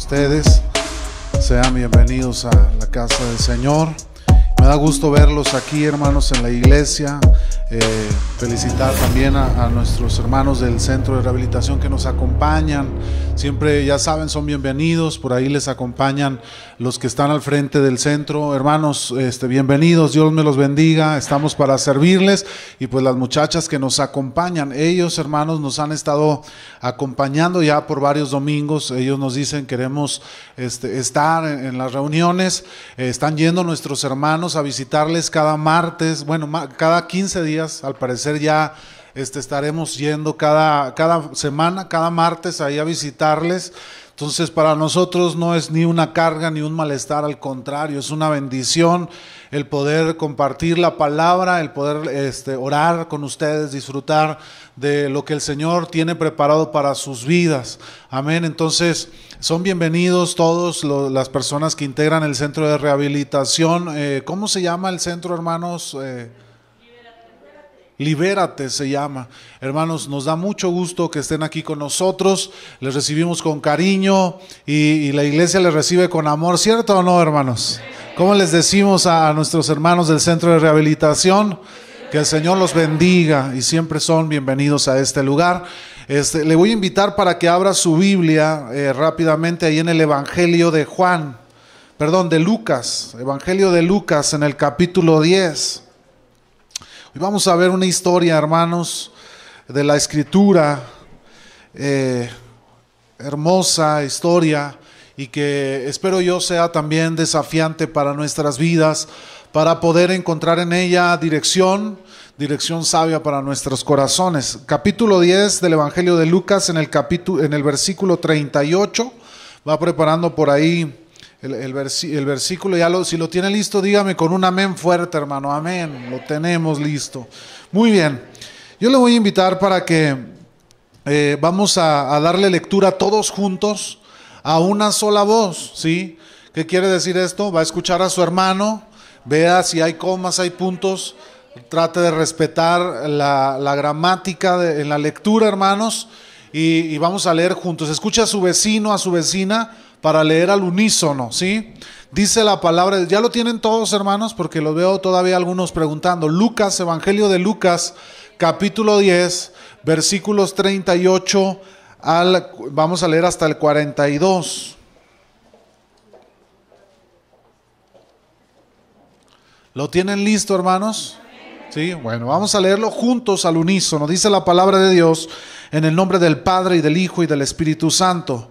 ustedes. Sean bienvenidos a la casa del Señor. Me da gusto verlos aquí, hermanos, en la iglesia. Eh, felicitar también a, nuestros hermanos del centro de rehabilitación que nos acompañan. Siempre, ya saben, son bienvenidos. Por ahí les acompañan los que están al frente del centro. Hermanos, este, bienvenidos. Dios me los bendiga. Estamos para servirles. Y pues las muchachas que nos acompañan, ellos, hermanos, nos han estado acompañando ya por varios domingos. Ellos nos dicen queremos este, estar en, las reuniones. Eh, están yendo nuestros hermanos a visitarles cada martes, bueno, cada 15 días al parecer ya este, estaremos yendo cada, cada semana, cada martes ahí a visitarles. Entonces para nosotros no es ni una carga ni un malestar, al contrario, es una bendición el poder compartir la palabra, el poder este, orar con ustedes, disfrutar de lo que el Señor tiene preparado para sus vidas. Amén. Entonces son bienvenidos todos las personas que integran el centro de rehabilitación. Eh, ¿Cómo se llama el centro, hermanos? Eh, Libérate se llama. Hermanos, nos da mucho gusto que estén aquí con nosotros. Les recibimos con cariño y, la iglesia les recibe con amor, ¿cierto o no, hermanos? ¿Cómo les decimos a, nuestros hermanos del centro de rehabilitación? Que el Señor los bendiga y siempre son bienvenidos a este lugar. Este, le voy a invitar para que abra su Biblia eh, rápidamente ahí en el Evangelio de Juan, perdón, de Lucas, Evangelio de Lucas en el capítulo 10. Hoy vamos a ver una historia, hermanos, de la escritura, eh, hermosa historia, y que espero yo sea también desafiante para nuestras vidas, para poder encontrar en ella dirección, dirección sabia para nuestros corazones. Capítulo 10 del Evangelio de Lucas en el capítulo en el versículo 38 va preparando por ahí el, versículo, ya lo, si lo tiene listo, dígame con un amén fuerte, hermano. Amén. Lo tenemos listo. Muy bien. Yo le voy a invitar para que eh, vamos a, darle lectura todos juntos a una sola voz, ¿sí? ¿Qué quiere decir esto? Va a escuchar a su hermano, vea si hay comas, hay puntos, trate de respetar la, gramática en la lectura, hermanos, y, y vamos a leer juntos. Escucha a su vecino, a su vecina para leer al unísono, ¿sí? Dice la palabra, ya lo tienen todos hermanos, porque lo veo todavía algunos preguntando. Lucas, Evangelio de Lucas, capítulo 10, versículos 38 al, vamos a leer hasta el 42. ¿Lo tienen listo, hermanos? Sí, bueno, vamos a leerlo juntos al unísono. Dice la palabra de Dios en el nombre del Padre y del Hijo y del Espíritu Santo.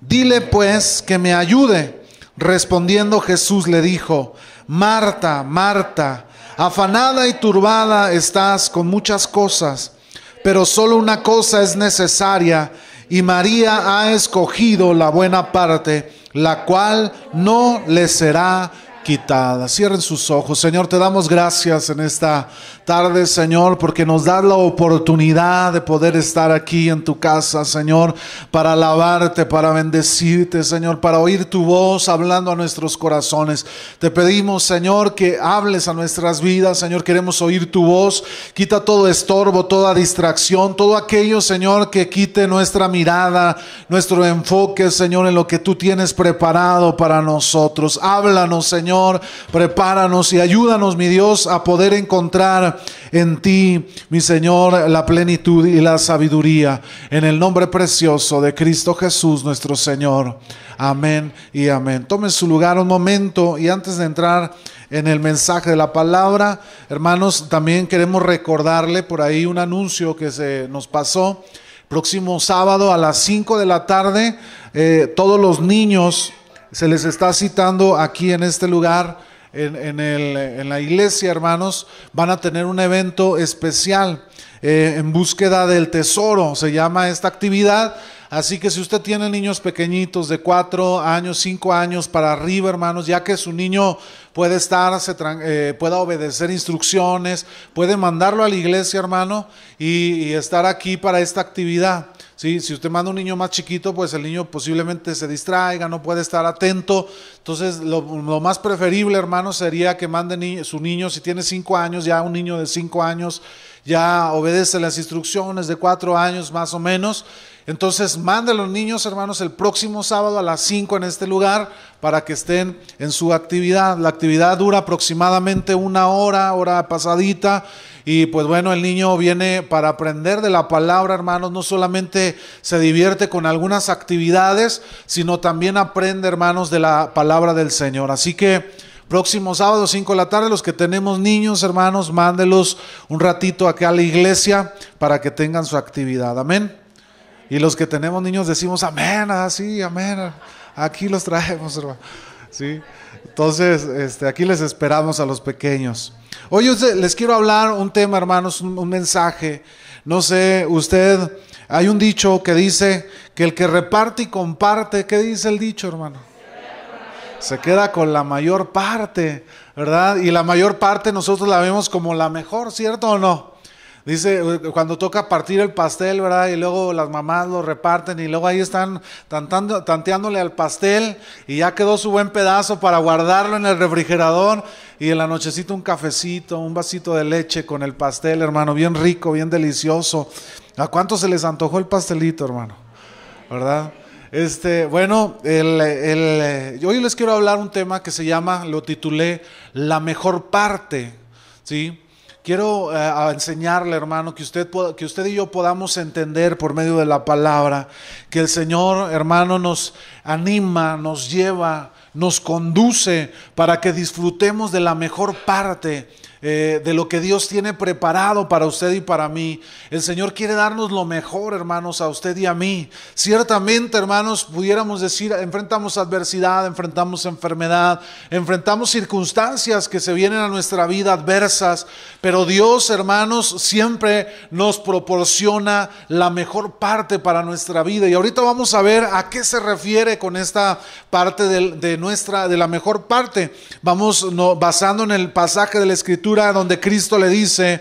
Dile pues que me ayude. Respondiendo Jesús le dijo, Marta, Marta, afanada y turbada estás con muchas cosas, pero solo una cosa es necesaria y María ha escogido la buena parte, la cual no le será quitada. Cierren sus ojos. Señor, te damos gracias en esta tarde, Señor, porque nos da la oportunidad de poder estar aquí en tu casa, Señor, para alabarte, para bendecirte, Señor, para oír tu voz hablando a nuestros corazones. Te pedimos, Señor, que hables a nuestras vidas, Señor, queremos oír tu voz. Quita todo estorbo, toda distracción, todo aquello, Señor, que quite nuestra mirada, nuestro enfoque, Señor, en lo que tú tienes preparado para nosotros. Háblanos, Señor Prepáranos y ayúdanos, mi Dios, a poder encontrar en ti, mi Señor, la plenitud y la sabiduría. En el nombre precioso de Cristo Jesús, nuestro Señor. Amén y amén. Tome su lugar un momento y antes de entrar en el mensaje de la palabra, hermanos, también queremos recordarle por ahí un anuncio que se nos pasó. Próximo sábado a las 5 de la tarde, eh, todos los niños se les está citando aquí en este lugar, en, la iglesia, hermanos, van a tener un evento especial eh, en búsqueda del tesoro, se llama esta actividad. Así que si usted tiene niños pequeñitos de cuatro años, cinco años para arriba, hermanos, ya que su niño puede estar, se, eh, pueda obedecer instrucciones, puede mandarlo a la iglesia, hermano, y, estar aquí para esta actividad. ¿Sí? Si usted manda un niño más chiquito, pues el niño posiblemente se distraiga, no puede estar atento. Entonces, lo, más preferible, hermano, sería que mande su niño, si tiene cinco años, ya un niño de cinco años, ya obedece las instrucciones de cuatro años más o menos. Entonces, mande a los niños, hermanos, el próximo sábado a las 5 en este lugar para que estén en su actividad. La actividad dura aproximadamente una hora, hora pasadita. Y pues bueno, el niño viene para aprender de la palabra, hermanos. No solamente se divierte con algunas actividades, sino también aprende, hermanos, de la palabra del Señor. Así que... Próximo sábado, 5 de la tarde, los que tenemos niños, hermanos, mándelos un ratito acá a la iglesia para que tengan su actividad. Amén. Y los que tenemos niños decimos amén, así, ah, amén. Aquí los traemos, hermano. ¿Sí? Entonces, este, aquí les esperamos a los pequeños. Hoy les quiero hablar un tema, hermanos, un, mensaje. No sé, usted, hay un dicho que dice que el que reparte y comparte, ¿qué dice el dicho, hermano? Se queda con la mayor parte, ¿verdad? Y la mayor parte nosotros la vemos como la mejor, ¿cierto o no? Dice, cuando toca partir el pastel, ¿verdad? Y luego las mamás lo reparten y luego ahí están tanteándole al pastel y ya quedó su buen pedazo para guardarlo en el refrigerador y en la nochecita un cafecito, un vasito de leche con el pastel, hermano, bien rico, bien delicioso. ¿A cuánto se les antojó el pastelito, hermano? ¿Verdad? Este, bueno, el, hoy les quiero hablar un tema que se llama, lo titulé, La mejor parte, ¿sí? Quiero eh, enseñarle, hermano, que usted, que usted y yo podamos entender por medio de la palabra que el Señor, hermano, nos anima, nos lleva, nos conduce para que disfrutemos de la mejor parte eh, de lo que Dios tiene preparado para usted y para mí. El Señor quiere darnos lo mejor, hermanos, a usted y a mí. Ciertamente, hermanos, pudiéramos decir, enfrentamos adversidad, enfrentamos enfermedad, enfrentamos circunstancias que se vienen a nuestra vida adversas, pero Dios, hermanos, siempre nos proporciona la mejor parte para nuestra vida. Y ahorita vamos a ver a qué se refiere con esta parte de, nuestra, de la mejor parte. Vamos basando en el pasaje de la Escritura donde Cristo le dice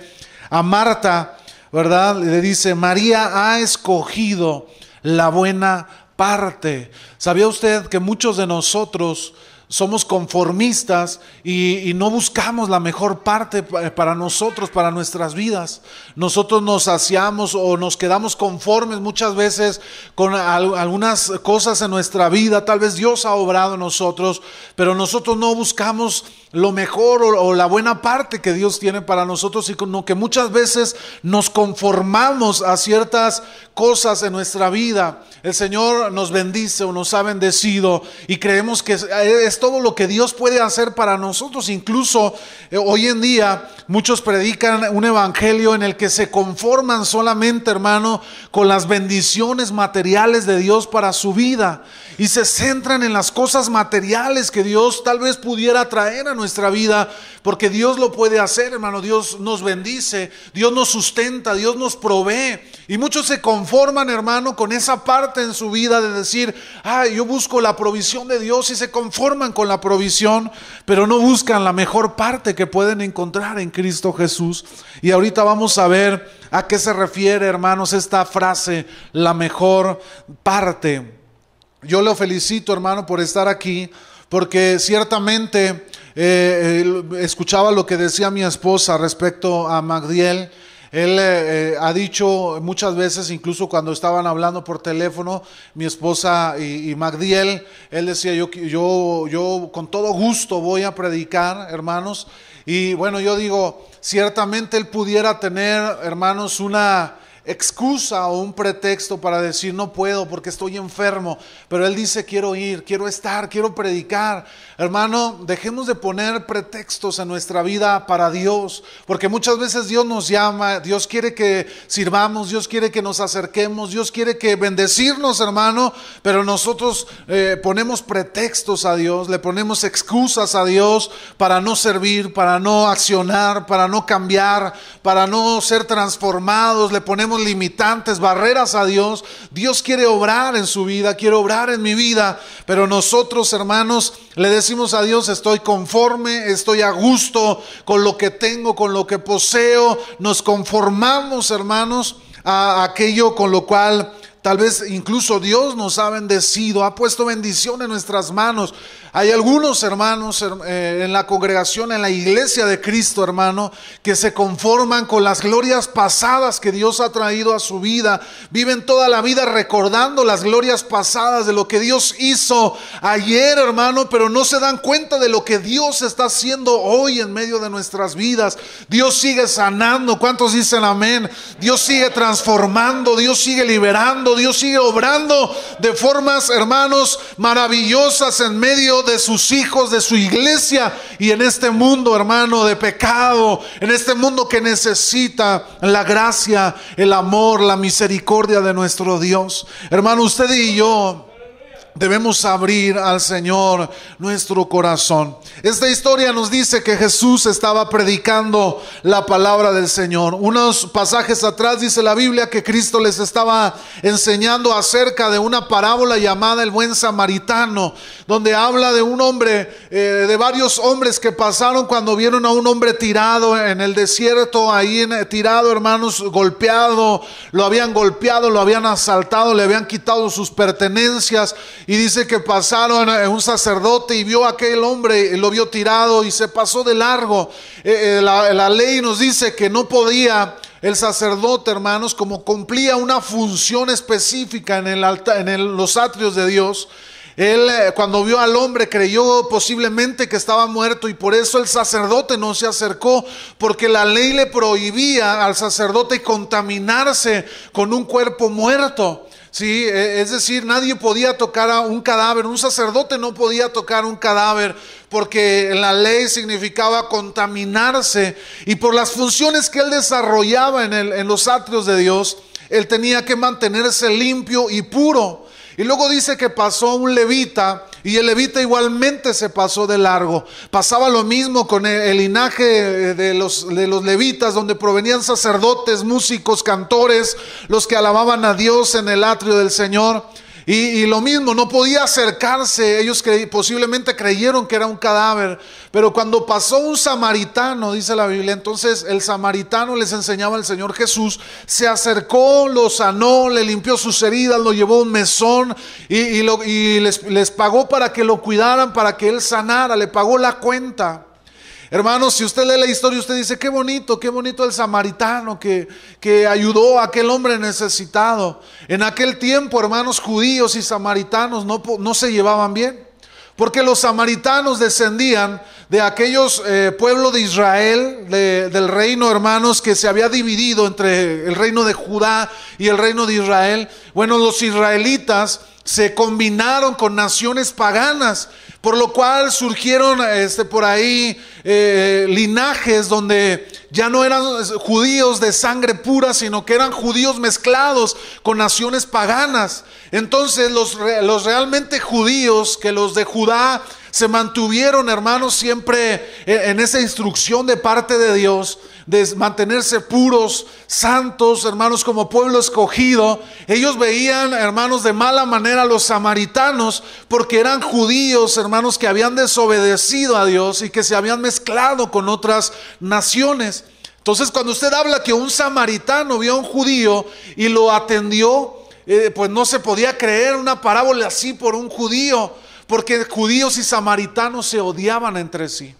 a Marta, ¿verdad? Le dice, María ha escogido la buena parte. ¿Sabía usted que muchos de nosotros somos conformistas y, no buscamos la mejor parte para nosotros, para nuestras vidas. Nosotros nos saciamos o nos quedamos conformes muchas veces con algunas cosas en nuestra vida. Tal vez Dios ha obrado en nosotros, pero nosotros no buscamos lo mejor o, la buena parte que Dios tiene para nosotros, sino que muchas veces nos conformamos a ciertas cosas en nuestra vida. El Señor nos bendice o nos ha bendecido y creemos que es, todo lo que Dios puede hacer para nosotros. Incluso eh, hoy en día muchos predican un evangelio en el que se conforman solamente, hermano, con las bendiciones materiales de Dios para su vida y se centran en las cosas materiales que Dios tal vez pudiera traer a nuestra vida, porque Dios lo puede hacer, hermano. Dios nos bendice, Dios nos sustenta, Dios nos provee. Y muchos se conforman, hermano, con esa parte en su vida de decir, ah, yo busco la provisión de Dios y se conforman con la provisión, pero no buscan la mejor parte que pueden encontrar en Cristo Jesús. Y ahorita vamos a ver a qué se refiere, hermanos, esta frase, la mejor parte. Yo lo felicito, hermano, por estar aquí, porque ciertamente eh, escuchaba lo que decía mi esposa respecto a Magdiel. Él eh, eh, ha dicho muchas veces, incluso cuando estaban hablando por teléfono, mi esposa y, y, Magdiel, él decía, yo, yo, yo con todo gusto voy a predicar, hermanos. Y bueno, yo digo, ciertamente él pudiera tener, hermanos, una excusa o un pretexto para decir no puedo porque estoy enfermo, pero él dice quiero ir, quiero estar, quiero predicar. Hermano, dejemos de poner pretextos en nuestra vida para Dios, porque muchas veces Dios nos llama, Dios quiere que sirvamos, Dios quiere que nos acerquemos, Dios quiere que bendecirnos, hermano, pero nosotros eh, ponemos pretextos a Dios, le ponemos excusas a Dios para no servir, para no accionar, para no cambiar, para no ser transformados, le ponemos limitantes, barreras a Dios. Dios quiere obrar en su vida, quiere obrar en mi vida, pero nosotros, hermanos, le decimos a Dios, estoy conforme, estoy a gusto con lo que tengo, con lo que poseo. Nos conformamos, hermanos, a aquello con lo cual Tal vez incluso Dios nos ha bendecido, ha puesto bendición en nuestras manos. Hay algunos hermanos eh, en la congregación, en la iglesia de Cristo, hermano, que se conforman con las glorias pasadas que Dios ha traído a su vida. Viven toda la vida recordando las glorias pasadas de lo que Dios hizo ayer, hermano, pero no se dan cuenta de lo que Dios está haciendo hoy en medio de nuestras vidas. Dios sigue sanando. ¿Cuántos dicen amén? Dios sigue transformando, Dios sigue liberando, Dios sigue obrando de formas, hermanos, maravillosas en medio de sus hijos, de su iglesia y en este mundo, hermano, de pecado, en este mundo que necesita la gracia, el amor, la misericordia de nuestro Dios. Hermano, usted y yo Debemos abrir al Señor nuestro corazón. Esta historia nos dice que Jesús estaba predicando la palabra del Señor. Unos pasajes atrás dice la Biblia que Cristo les estaba enseñando acerca de una parábola llamada el buen samaritano, donde habla de un hombre, eh, de varios hombres que pasaron cuando vieron a un hombre tirado en el desierto, ahí tirado, hermanos, golpeado, lo habían golpeado, lo habían asaltado, le habían quitado sus pertenencias y dice que pasaron a un sacerdote y vio a aquel hombre, lo vio tirado y se pasó de largo. Eh, eh, la, ley nos dice que no podía el sacerdote, hermanos, como cumplía una función específica en, el en los atrios de Dios, él eh, cuando vio al hombre creyó posiblemente que estaba muerto y por eso el sacerdote no se acercó, porque la ley le prohibía al sacerdote contaminarse con un cuerpo muerto. Sí, e, es decir, nadie podía tocar a un cadáver, un sacerdote no podía tocar un cadáver porque la ley significaba contaminarse y por las funciones que él desarrollaba en, el, en los atrios de Dios, él tenía que mantenerse limpio y puro. Y luego dice que pasó un levita y el levita igualmente se pasó de largo. Pasaba lo mismo con el, linaje de los, de los levitas, donde provenían sacerdotes, músicos, cantores, los que alababan a Dios en el atrio del Señor. Y, lo mismo, no podía acercarse. Ellos posiblemente creyeron que era un cadáver. Pero cuando pasó un samaritano, dice la Biblia, entonces el samaritano les enseñaba al Señor Jesús, se acercó, lo sanó, le limpió sus heridas, lo llevó a un mesón y, les pagó para que lo cuidaran, para que él sanara, le pagó la cuenta. Hermanos, si usted lee la historia, usted dice, qué bonito, qué bonito el samaritano que, que ayudó a aquel hombre necesitado. En aquel tiempo, hermanos judíos y samaritanos no, no se llevaban bien, porque los samaritanos descendían de aquellos eh, pueblos de Israel, del reino, hermanos, que se había dividido entre el reino de Judá y el reino de Israel. Bueno, los israelitas se combinaron con naciones paganas por lo cual surgieron este, por ahí eh, linajes donde ya no eran judíos de sangre pura, sino que eran judíos mezclados con naciones paganas. Entonces los, los realmente judíos, que los de Judá se mantuvieron, hermanos, siempre en esa instrucción de parte de Dios de mantenerse puros, santos, hermanos, como pueblo escogido. Ellos veían, hermanos, de mala manera a los samaritanos porque eran judíos, hermanos, que habían desobedecido a Dios y que se habían mezclado con otras naciones. Entonces, cuando usted habla que un samaritano vio a un judío y lo atendió, eh, pues no se podía creer una parábola así por un judío, porque judíos y samaritanos se odiaban entre sí.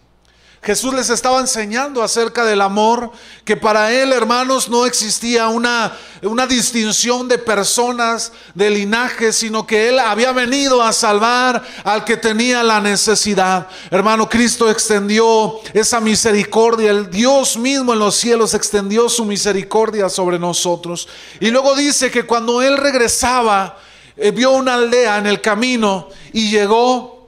Jesús les estaba enseñando acerca del amor, que para él, hermanos, no existía una, una distinción de personas, de linaje, sino que él había venido a salvar al que tenía la necesidad. Hermano, Cristo extendió esa misericordia, el Dios mismo en los cielos extendió su misericordia sobre nosotros. Y luego dice que cuando él regresaba, eh, vio una aldea en el camino y llegó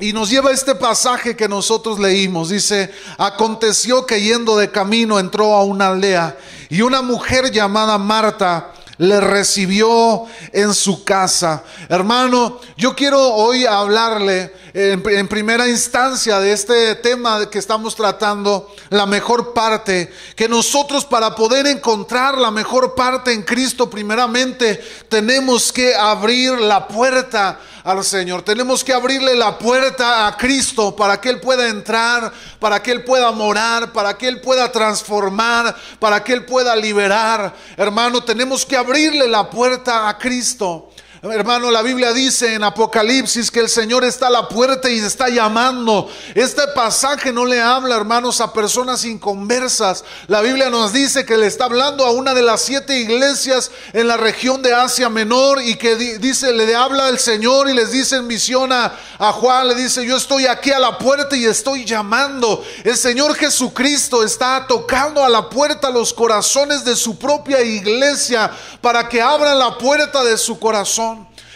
y nos lleva este pasaje que nosotros leímos. Dice, aconteció que yendo de camino entró a una aldea y una mujer llamada Marta le recibió en su casa. Hermano, yo quiero hoy hablarle en, en, primera instancia de este tema que estamos tratando, la mejor parte, que nosotros para poder encontrar la mejor parte en Cristo, primeramente tenemos que abrir la puerta al Señor. Tenemos que abrirle la puerta a Cristo para que Él pueda entrar, para que Él pueda morar, para que Él pueda transformar, para que Él pueda liberar. Hermano, tenemos que abrirle la puerta a Cristo. Hermano, la Biblia dice en Apocalipsis que el Señor está a la puerta y está llamando. Este pasaje no le habla, hermanos, a personas inconversas. La Biblia nos dice que le está hablando a una de las siete iglesias en la región de Asia Menor y que dice, le habla el Señor y les dice en misión a, a Juan, le dice, yo estoy aquí a la puerta y estoy llamando. El Señor Jesucristo está tocando a la puerta los corazones de su propia iglesia para que abran la puerta de su corazón.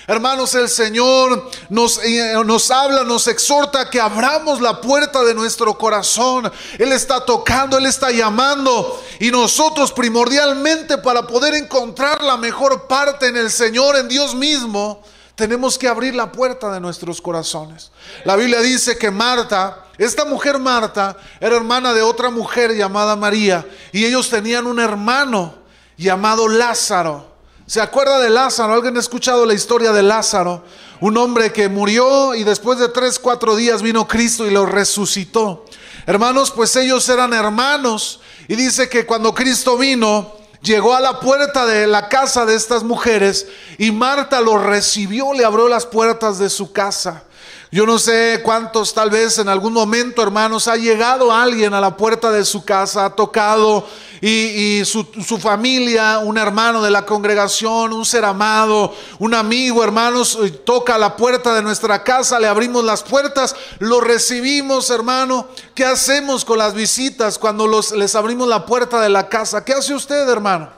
Hermanos, el Señor nos, eh, habla, nos exhorta que abramos la puerta de nuestro corazón. Él está tocando, Él está llamando. Y nosotros primordialmente para poder encontrar la mejor parte en el Señor, en Dios mismo, tenemos que abrir la puerta de nuestros corazones. La Biblia dice que Marta, esta mujer Marta, era hermana de otra mujer llamada María. Y ellos tenían un hermano llamado Lázaro. ¿Se acuerda de Lázaro? ¿Alguien ha escuchado la historia de Lázaro? Un hombre que murió y después de tres, cuatro días vino Cristo y lo resucitó. Hermanos, pues ellos eran hermanos. Y dice que cuando Cristo vino, llegó a la puerta de la casa de estas mujeres y Marta lo recibió, le abrió las puertas de su casa. Yo no sé cuántos tal vez en algún momento, hermanos, ha llegado alguien a la puerta de su casa, ha tocado y, su, su, familia, un hermano de la congregación, un ser amado, un amigo, hermanos, eh, toca la puerta de nuestra casa, le abrimos las puertas, lo recibimos, hermano. ¿Qué hacemos con las visitas cuando los, les abrimos la puerta de la casa? ¿Qué hace usted, hermano?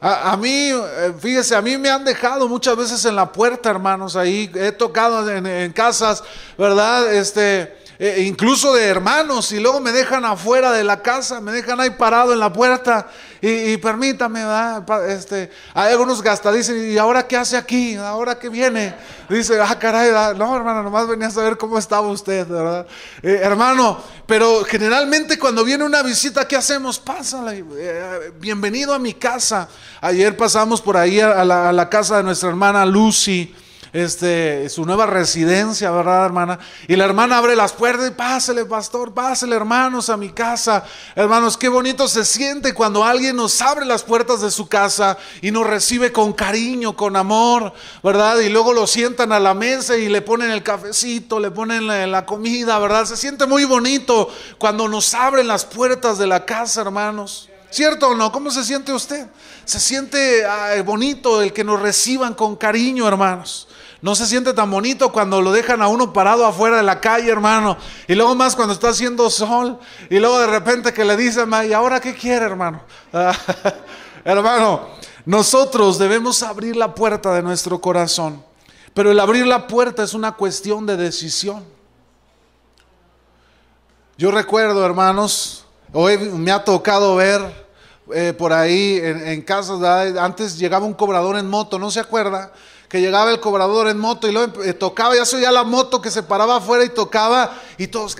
A, mí, eh, fíjese, a mí me han dejado muchas veces en la puerta, hermanos, ahí he tocado en, casas, ¿verdad? Este, eh, incluso de hermanos, y luego me dejan afuera de la casa, me dejan ahí parado en la puerta, y, permítame, ¿verdad? Este, hay algunos hasta dicen, ¿y ahora qué hace aquí? ¿Ahora qué viene? Dice, ah, caray, no, hermano, nomás venía a saber cómo estaba usted, ¿verdad? Eh, hermano, pero generalmente cuando viene una visita, ¿qué hacemos? Pásale, eh, bienvenido a mi casa. Ayer pasamos por ahí a la casa de nuestra hermana Lucy este, su nueva residencia, ¿verdad, hermana? Y la hermana abre las puertas y pásele, pastor, pásele, hermanos, a mi casa. Hermanos, qué bonito se siente cuando alguien nos abre las puertas de su casa y nos recibe con cariño, con amor, ¿verdad? Y luego lo sientan a la mesa y le ponen el cafecito, le ponen la, la comida, ¿verdad? Se siente muy bonito cuando nos abren las puertas de la casa, hermanos. ¿Cierto o no? ¿Cómo se siente usted? Se siente bonito el que nos reciban con cariño, hermanos. No se siente tan bonito cuando lo dejan a uno parado afuera de la calle, hermano. Y luego más cuando está haciendo sol. Y luego de repente que le dicen, ¿y ahora qué quiere, hermano? hermano, nosotros debemos abrir la puerta de nuestro corazón. Pero el abrir la puerta es una cuestión de decisión. Yo recuerdo, hermanos, hoy me ha tocado ver eh, por ahí en, casas, antes llegaba un cobrador en moto, ¿no se acuerda? Que llegaba el cobrador en moto y luego eh, tocaba, ya se oía la moto que se paraba afuera y tocaba y todos,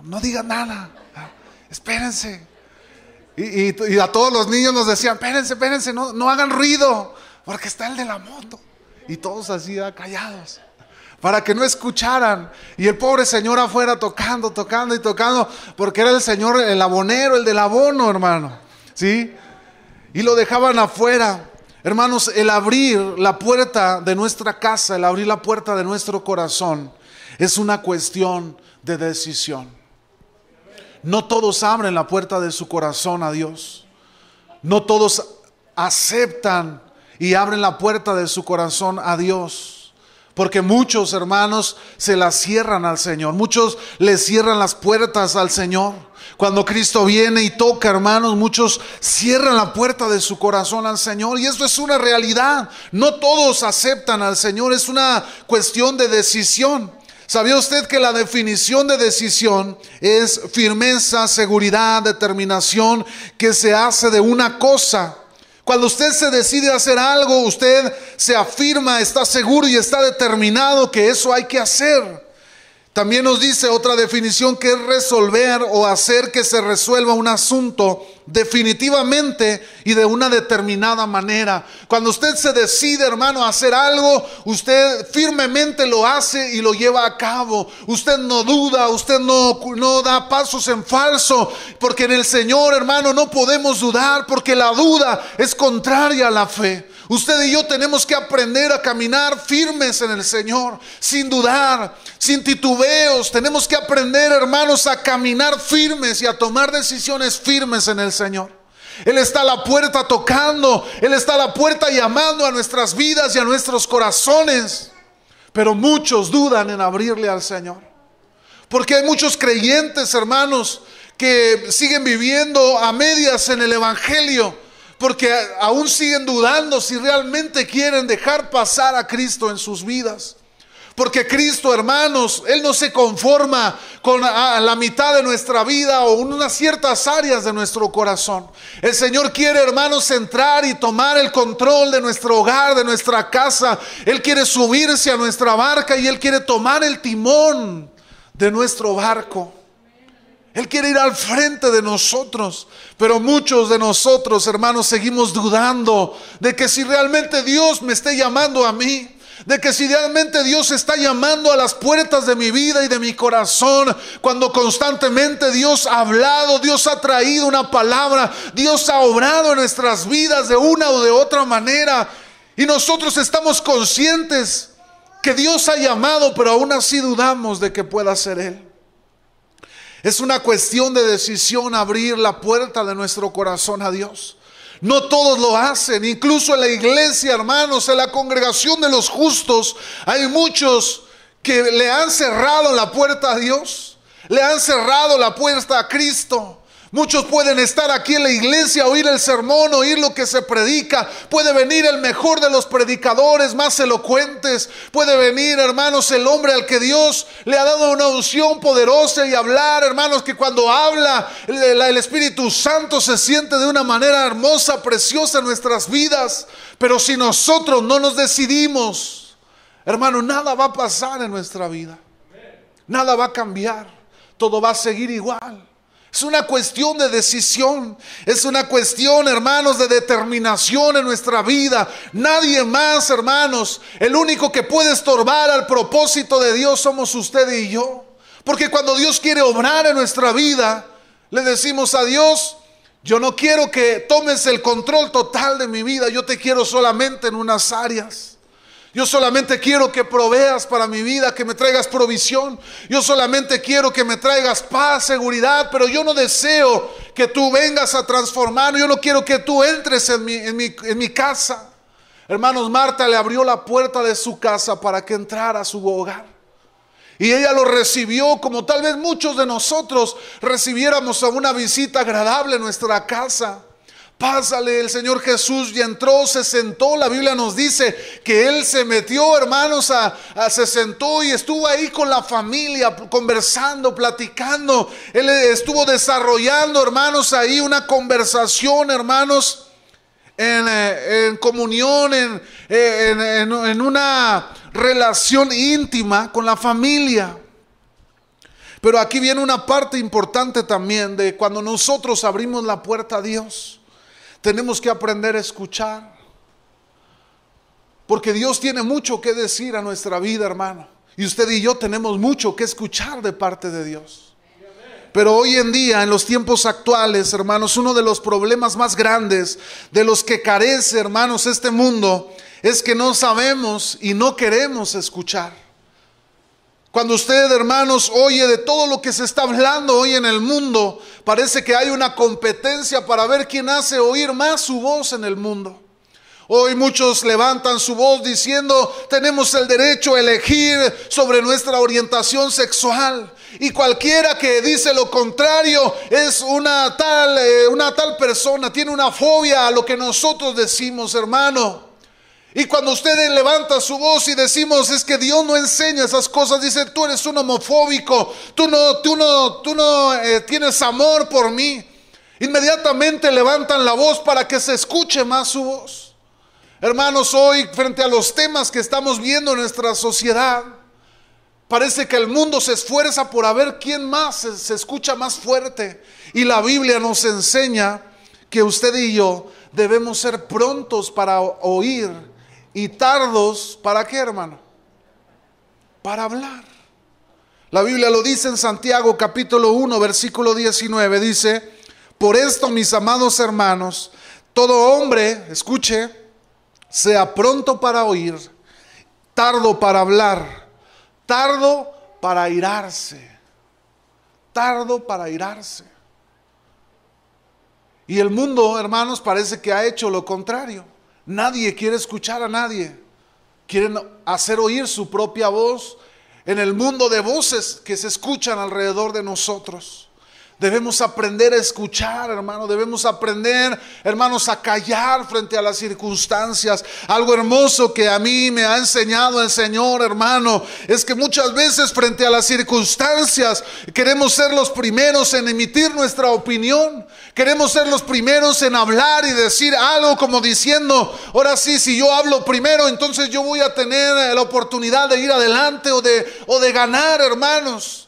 no digan nada, espérense. Y, a todos los niños nos decían, espérense, espérense, no, no hagan ruido, porque está el de la moto. Y todos así callados, para que no escucharan. Y el pobre señor afuera tocando, tocando y tocando, porque era el señor, el abonero, el del abono, hermano. ¿Sí? Y lo dejaban afuera. Hermanos, el abrir la puerta de nuestra casa, el abrir la puerta de nuestro corazón, es una cuestión de decisión. No todos abren la puerta de su corazón a Dios. No todos aceptan y abren la puerta de su corazón a Dios. Porque muchos hermanos se la cierran al Señor. Muchos le cierran las puertas al Señor. Cuando Cristo viene y toca, hermanos, muchos cierran la puerta de su corazón al Señor. Y esto es una realidad. No todos aceptan al Señor. Es una cuestión de decisión. ¿Sabía usted que la definición de decisión es firmeza, seguridad, determinación que se hace de una cosa Cuando usted se decide hacer algo, usted se afirma, está seguro y está determinado que eso hay que hacer. También nos dice otra definición que es resolver o hacer que se resuelva un asunto definitivamente y de una determinada manera. Cuando usted se decide, hermano, a hacer algo, usted firmemente lo hace y lo lleva a cabo. Usted no duda, usted no, no da pasos en falso, porque en el Señor, hermano, no podemos dudar, porque la duda es contraria a la fe. Usted y yo tenemos que aprender a caminar firmes en el Señor, sin dudar, sin titubeos. Tenemos que aprender, hermanos, a caminar firmes y a tomar decisiones firmes en el Señor. Él está a la puerta tocando, Él está a la puerta llamando a nuestras vidas y a nuestros corazones. Pero muchos dudan en abrirle al Señor. Porque hay muchos creyentes, hermanos, que siguen viviendo a medias en el Evangelio porque aún siguen dudando si realmente quieren dejar pasar a Cristo en sus vidas. Porque Cristo, hermanos, Él no se conforma con la mitad de nuestra vida o unas ciertas áreas de nuestro corazón. El Señor quiere, hermanos, entrar y tomar el control de nuestro hogar, de nuestra casa. Él quiere subirse a nuestra barca y Él quiere tomar el timón de nuestro barco. Él quiere ir al frente de nosotros, pero muchos de nosotros, hermanos, seguimos dudando de que si realmente Dios me esté llamando a mí, de que si realmente Dios está llamando a las puertas de mi vida y de mi corazón, cuando constantemente Dios ha hablado, Dios ha traído una palabra, Dios ha obrado en nuestras vidas de una o de otra manera, y nosotros estamos conscientes que Dios ha llamado, pero aún así dudamos de que pueda ser Él. Es una cuestión de decisión abrir la puerta de nuestro corazón a Dios. No todos lo hacen, incluso en la iglesia, hermanos, en la congregación de los justos, hay muchos que le han cerrado la puerta a Dios, le han cerrado la puerta a Cristo. Muchos pueden estar aquí en la iglesia, oír el sermón, oír lo que se predica. Puede venir el mejor de los predicadores, más elocuentes. Puede venir, hermanos, el hombre al que Dios le ha dado una unción poderosa y hablar, hermanos, que cuando habla el, Espíritu Santo se siente de una manera hermosa, preciosa en nuestras vidas. Pero si nosotros no nos decidimos, hermano, nada va a pasar en nuestra vida. Nada va a cambiar. Todo va a seguir igual. Es una cuestión de decisión. Es una cuestión, hermanos, de determinación en nuestra vida. Nadie más, hermanos. El único que puede estorbar al propósito de Dios somos usted y yo. Porque cuando Dios quiere obrar en nuestra vida, le decimos a Dios, yo no quiero que tomes el control total de mi vida. Yo te quiero solamente en unas áreas. Yo solamente quiero que proveas para mi vida, que me traigas provisión. Yo solamente quiero que me traigas paz, seguridad, pero yo no deseo que tú vengas a transformar. Yo no quiero que tú entres en mi, en mi, casa. Hermanos, Marta le abrió la puerta de su casa para que entrara a su hogar. Y ella lo recibió como tal vez muchos de nosotros recibiéramos a una visita agradable en nuestra casa. Pásale, el Señor Jesús y entró, se sentó. La Biblia nos dice que Él se metió, hermanos, a, se sentó y estuvo ahí con la familia, conversando, platicando. Él estuvo desarrollando, hermanos, ahí una conversación, hermanos, en, eh, comunión, en, en una relación íntima con la familia. Pero aquí viene una parte importante también de cuando nosotros abrimos la puerta a Dios. Tenemos que aprender a escuchar. Porque Dios tiene mucho que decir a nuestra vida, hermano. Y usted y yo tenemos mucho que escuchar de parte de Dios. Pero hoy en día, en los tiempos actuales, hermanos, uno de los problemas más grandes de los que carece, hermanos, este mundo, es que no sabemos y no queremos escuchar. Cuando usted, hermanos, oye de todo lo que se está hablando hoy en el mundo, parece que hay una competencia para ver quién hace oír más su voz en el mundo. Hoy muchos levantan su voz diciendo, tenemos el derecho a elegir sobre nuestra orientación sexual. Y cualquiera que dice lo contrario es una tal, eh, una tal persona, tiene una fobia a lo que nosotros decimos, hermano. Y cuando usted levanta su voz y decimos es que Dios no enseña esas cosas, dice tú eres un homofóbico, tú no, tú no, tú no eh, tienes amor por mí. Inmediatamente levantan la voz para que se escuche más su voz. Hermanos, hoy frente a los temas que estamos viendo en nuestra sociedad, parece que el mundo se esfuerza por a ver quién más se escucha más fuerte. Y la Biblia nos enseña que usted y yo debemos ser prontos para oír y tardos para qué, hermano? Para hablar. La Biblia lo dice en Santiago capítulo 1, versículo 19, dice, por esto, mis amados hermanos, todo hombre, escuche, sea pronto para oír, tardo para hablar, tardo para irarse, tardo para irarse. Y el mundo, hermanos, parece que ha hecho lo contrario. Nadie quiere escuchar a nadie. Quieren hacer oír su propia voz en el mundo de voces que se escuchan alrededor de nosotros. Debemos aprender a escuchar, hermano. Debemos aprender, hermanos, a callar frente a las circunstancias. Algo hermoso que a mí me ha enseñado el Señor, hermano, es que muchas veces frente a las circunstancias queremos ser los primeros en emitir nuestra opinión. Queremos ser los primeros en hablar y decir algo como diciendo, ahora sí, si yo hablo primero, entonces yo voy a tener la oportunidad de ir adelante o de, o de ganar, hermanos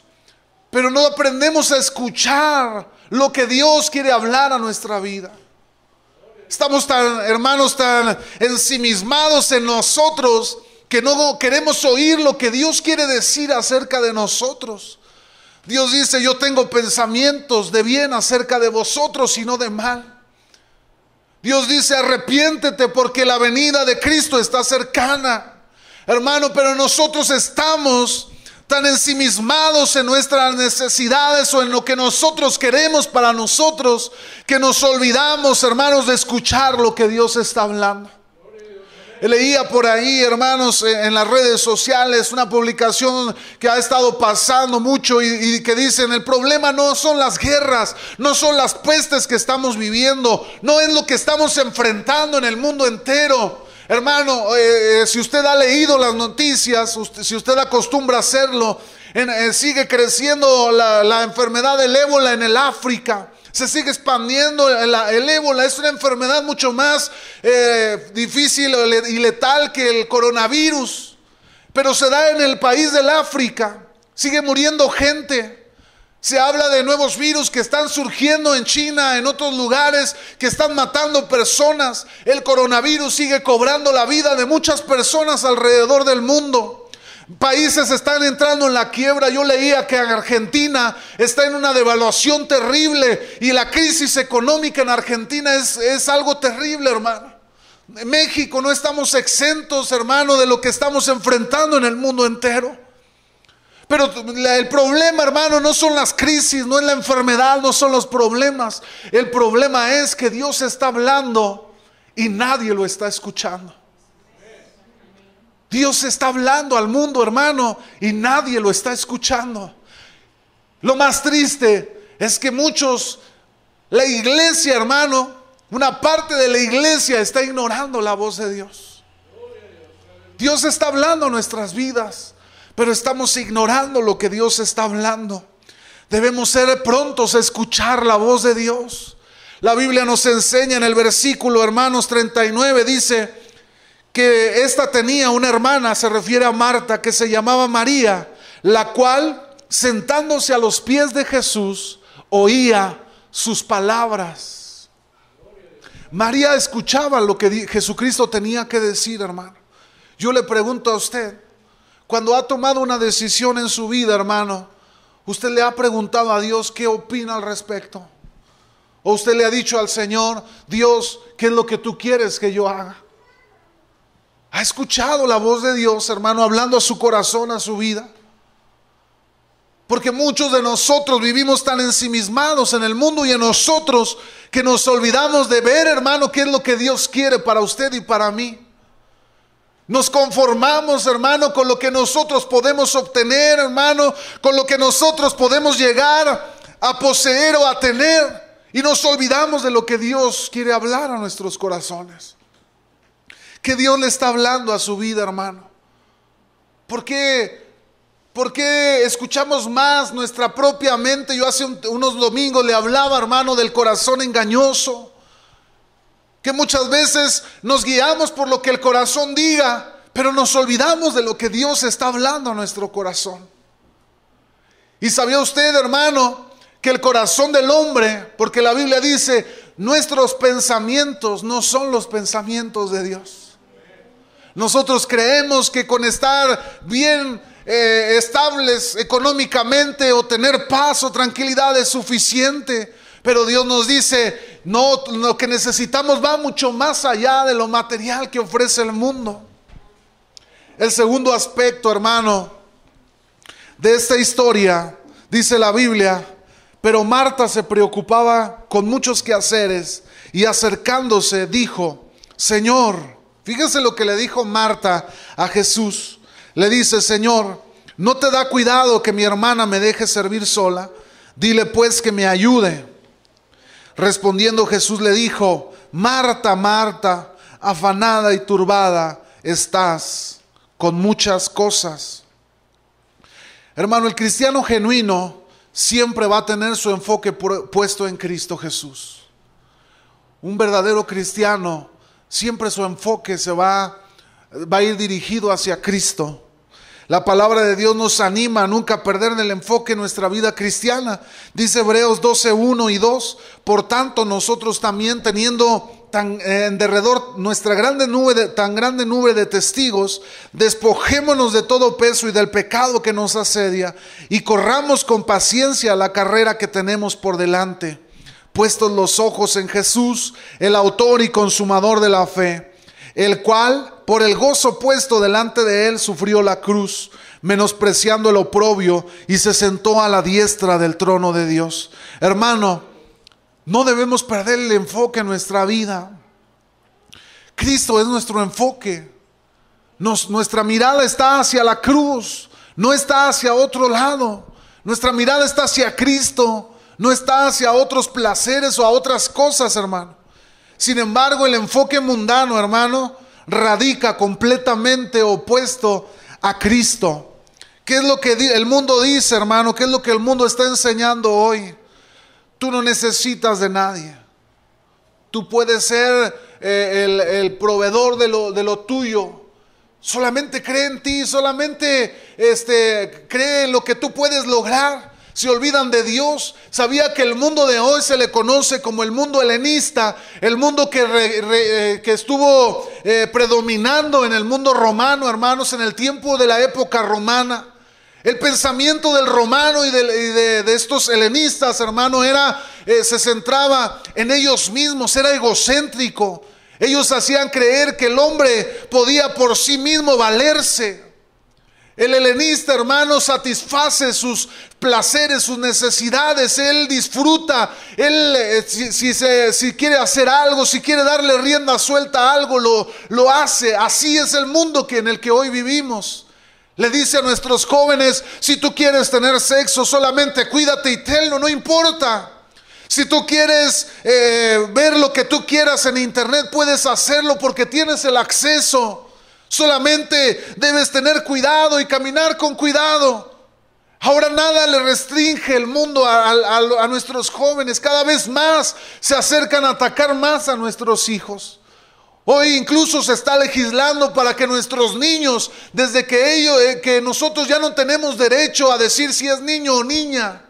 pero no aprendemos a escuchar lo que Dios quiere hablar a nuestra vida. Estamos tan, hermanos, tan ensimismados en nosotros que no queremos oír lo que Dios quiere decir acerca de nosotros. Dios dice, yo tengo pensamientos de bien acerca de vosotros y no de mal. Dios dice, arrepiéntete porque la venida de Cristo está cercana. Hermano, pero nosotros estamos tan ensimismados en nuestras necesidades o en lo que nosotros queremos para nosotros, que nos olvidamos, hermanos, de escuchar lo que Dios está hablando. Leía por ahí, hermanos, en las redes sociales una publicación que ha estado pasando mucho y, y, que dicen, el problema no son las guerras, no son las pestes que estamos viviendo, no es lo que estamos enfrentando en el mundo entero. Hermano, eh, eh, si usted ha leído las noticias, si usted acostumbra a hacerlo, eh, sigue creciendo la, enfermedad del ébola en el África. Se sigue expandiendo el, ébola. Es una enfermedad mucho más difícil y letal que el coronavirus. Pero se da en el país del África. Sigue muriendo gente. Se habla de nuevos virus que están surgiendo en China, en otros lugares, que están matando personas. El coronavirus sigue cobrando la vida de muchas personas alrededor del mundo. Países están entrando en la quiebra. Yo leía que Argentina está en una devaluación terrible y la crisis económica en Argentina es, es algo terrible, hermano. En México no estamos exentos, hermano, de lo que estamos enfrentando en el mundo entero. Pero el problema, hermano, no son las crisis, no es la enfermedad, no son los problemas. El problema es que Dios está hablando y nadie lo está escuchando. Dios está hablando al mundo, hermano, y nadie lo está escuchando. Lo más triste es que muchos, la iglesia, hermano, una parte de la iglesia está ignorando la voz de Dios. Dios está hablando nuestras vidas pero estamos ignorando lo que Dios está hablando. Debemos ser prontos a escuchar la voz de Dios. La Biblia nos enseña en el versículo, hermanos 39, dice que esta tenía una hermana, se refiere a Marta, que se llamaba María, la cual, sentándose a los pies de Jesús, oía sus palabras. María escuchaba lo que Jesucristo tenía que decir, hermano. Yo le pregunto a usted, cuando ha tomado una decisión en su vida, hermano, usted le ha preguntado a Dios qué opina al respecto. O usted le ha dicho al Señor, Dios, ¿qué es lo que tú quieres que yo haga? ¿Ha escuchado la voz de Dios, hermano, hablando a su corazón, a su vida? Porque muchos de nosotros vivimos tan ensimismados en el mundo y en nosotros que nos olvidamos de ver, hermano, qué es lo que Dios quiere para usted y para mí. Nos conformamos, hermano, con lo que nosotros podemos obtener, hermano, con lo que nosotros podemos llegar a poseer o a tener. Y nos olvidamos de lo que Dios quiere hablar a nuestros corazones. Que Dios le está hablando a su vida, hermano. ¿Por qué, ¿Por qué escuchamos más nuestra propia mente? Yo hace unos domingos le hablaba, hermano, del corazón engañoso. Que muchas veces nos guiamos por lo que el corazón diga, pero nos olvidamos de lo que Dios está hablando a nuestro corazón. Y sabía usted, hermano, que el corazón del hombre, porque la Biblia dice, nuestros pensamientos no son los pensamientos de Dios. Nosotros creemos que con estar bien eh, estables económicamente o tener paz o tranquilidad es suficiente. Pero Dios nos dice, no, lo que necesitamos va mucho más allá de lo material que ofrece el mundo. El segundo aspecto, hermano, de esta historia, dice la Biblia, pero Marta se preocupaba con muchos quehaceres y acercándose dijo, Señor, fíjese lo que le dijo Marta a Jesús le dice, Señor, ¿no te da cuidado que mi hermana me deje servir sola? Dile pues que me ayude. Respondiendo Jesús le dijo, Marta, Marta, afanada y turbada estás con muchas cosas. Hermano, el cristiano genuino siempre va a tener su enfoque puesto en Cristo Jesús. Un verdadero cristiano siempre su enfoque se va, va a ir dirigido hacia Cristo. La palabra de Dios nos anima a nunca perder el enfoque en nuestra vida cristiana. Dice Hebreos 12, 1 y 2. Por tanto, nosotros también teniendo tan eh, en derredor nuestra grande nube de, tan grande nube de testigos, despojémonos de todo peso y del pecado que nos asedia y corramos con paciencia la carrera que tenemos por delante, puestos los ojos en Jesús, el autor y consumador de la fe, el cual por el gozo puesto delante de él, sufrió la cruz, menospreciando el oprobio, y se sentó a la diestra del trono de Dios. Hermano, no debemos perder el enfoque en nuestra vida. Cristo es nuestro enfoque. nuestra mirada está hacia la cruz, no está hacia otro lado. Nuestra mirada está hacia Cristo, no está hacia otros placeres o a otras cosas, hermano. Sin embargo, el enfoque mundano, hermano, radica completamente opuesto a Cristo. ¿Qué es lo que el mundo dice, hermano? ¿Qué es lo que el mundo está enseñando hoy? Tú no necesitas de nadie. Tú puedes ser eh, el, proveedor de lo, de lo tuyo. Solamente cree en ti, solamente este, cree en lo que tú puedes lograr se olvidan de Dios. Sabía que el mundo de hoy se le conoce como el mundo helenista, el mundo que, eh, estuvo eh, predominando en el mundo romano, hermanos, en el tiempo de la época romana. El pensamiento del romano y de, estos helenistas, hermano, era, eh, se centraba en ellos mismos, era egocéntrico. Ellos hacían creer que el hombre podía por sí mismo valerse. El helenista, hermano, satisface sus placeres, sus necesidades. Él disfruta. Él, eh, si, si, quiere hacer algo, si quiere darle rienda suelta a algo, lo, lo hace. Así es el mundo que, en el que hoy vivimos. Le dice a nuestros jóvenes, si tú quieres tener sexo, solamente cuídate y tenlo, no importa. Si tú quieres eh, ver lo que tú quieras en internet, puedes hacerlo porque tienes el acceso. Solamente debes tener cuidado y caminar con cuidado. Ahora nada le restringe el mundo a, nuestros jóvenes. Cada vez más se acercan a atacar más a nuestros hijos. Hoy incluso se está legislando para que nuestros niños, desde que ellos, eh, que nosotros ya no tenemos derecho a decir si es niño o niña.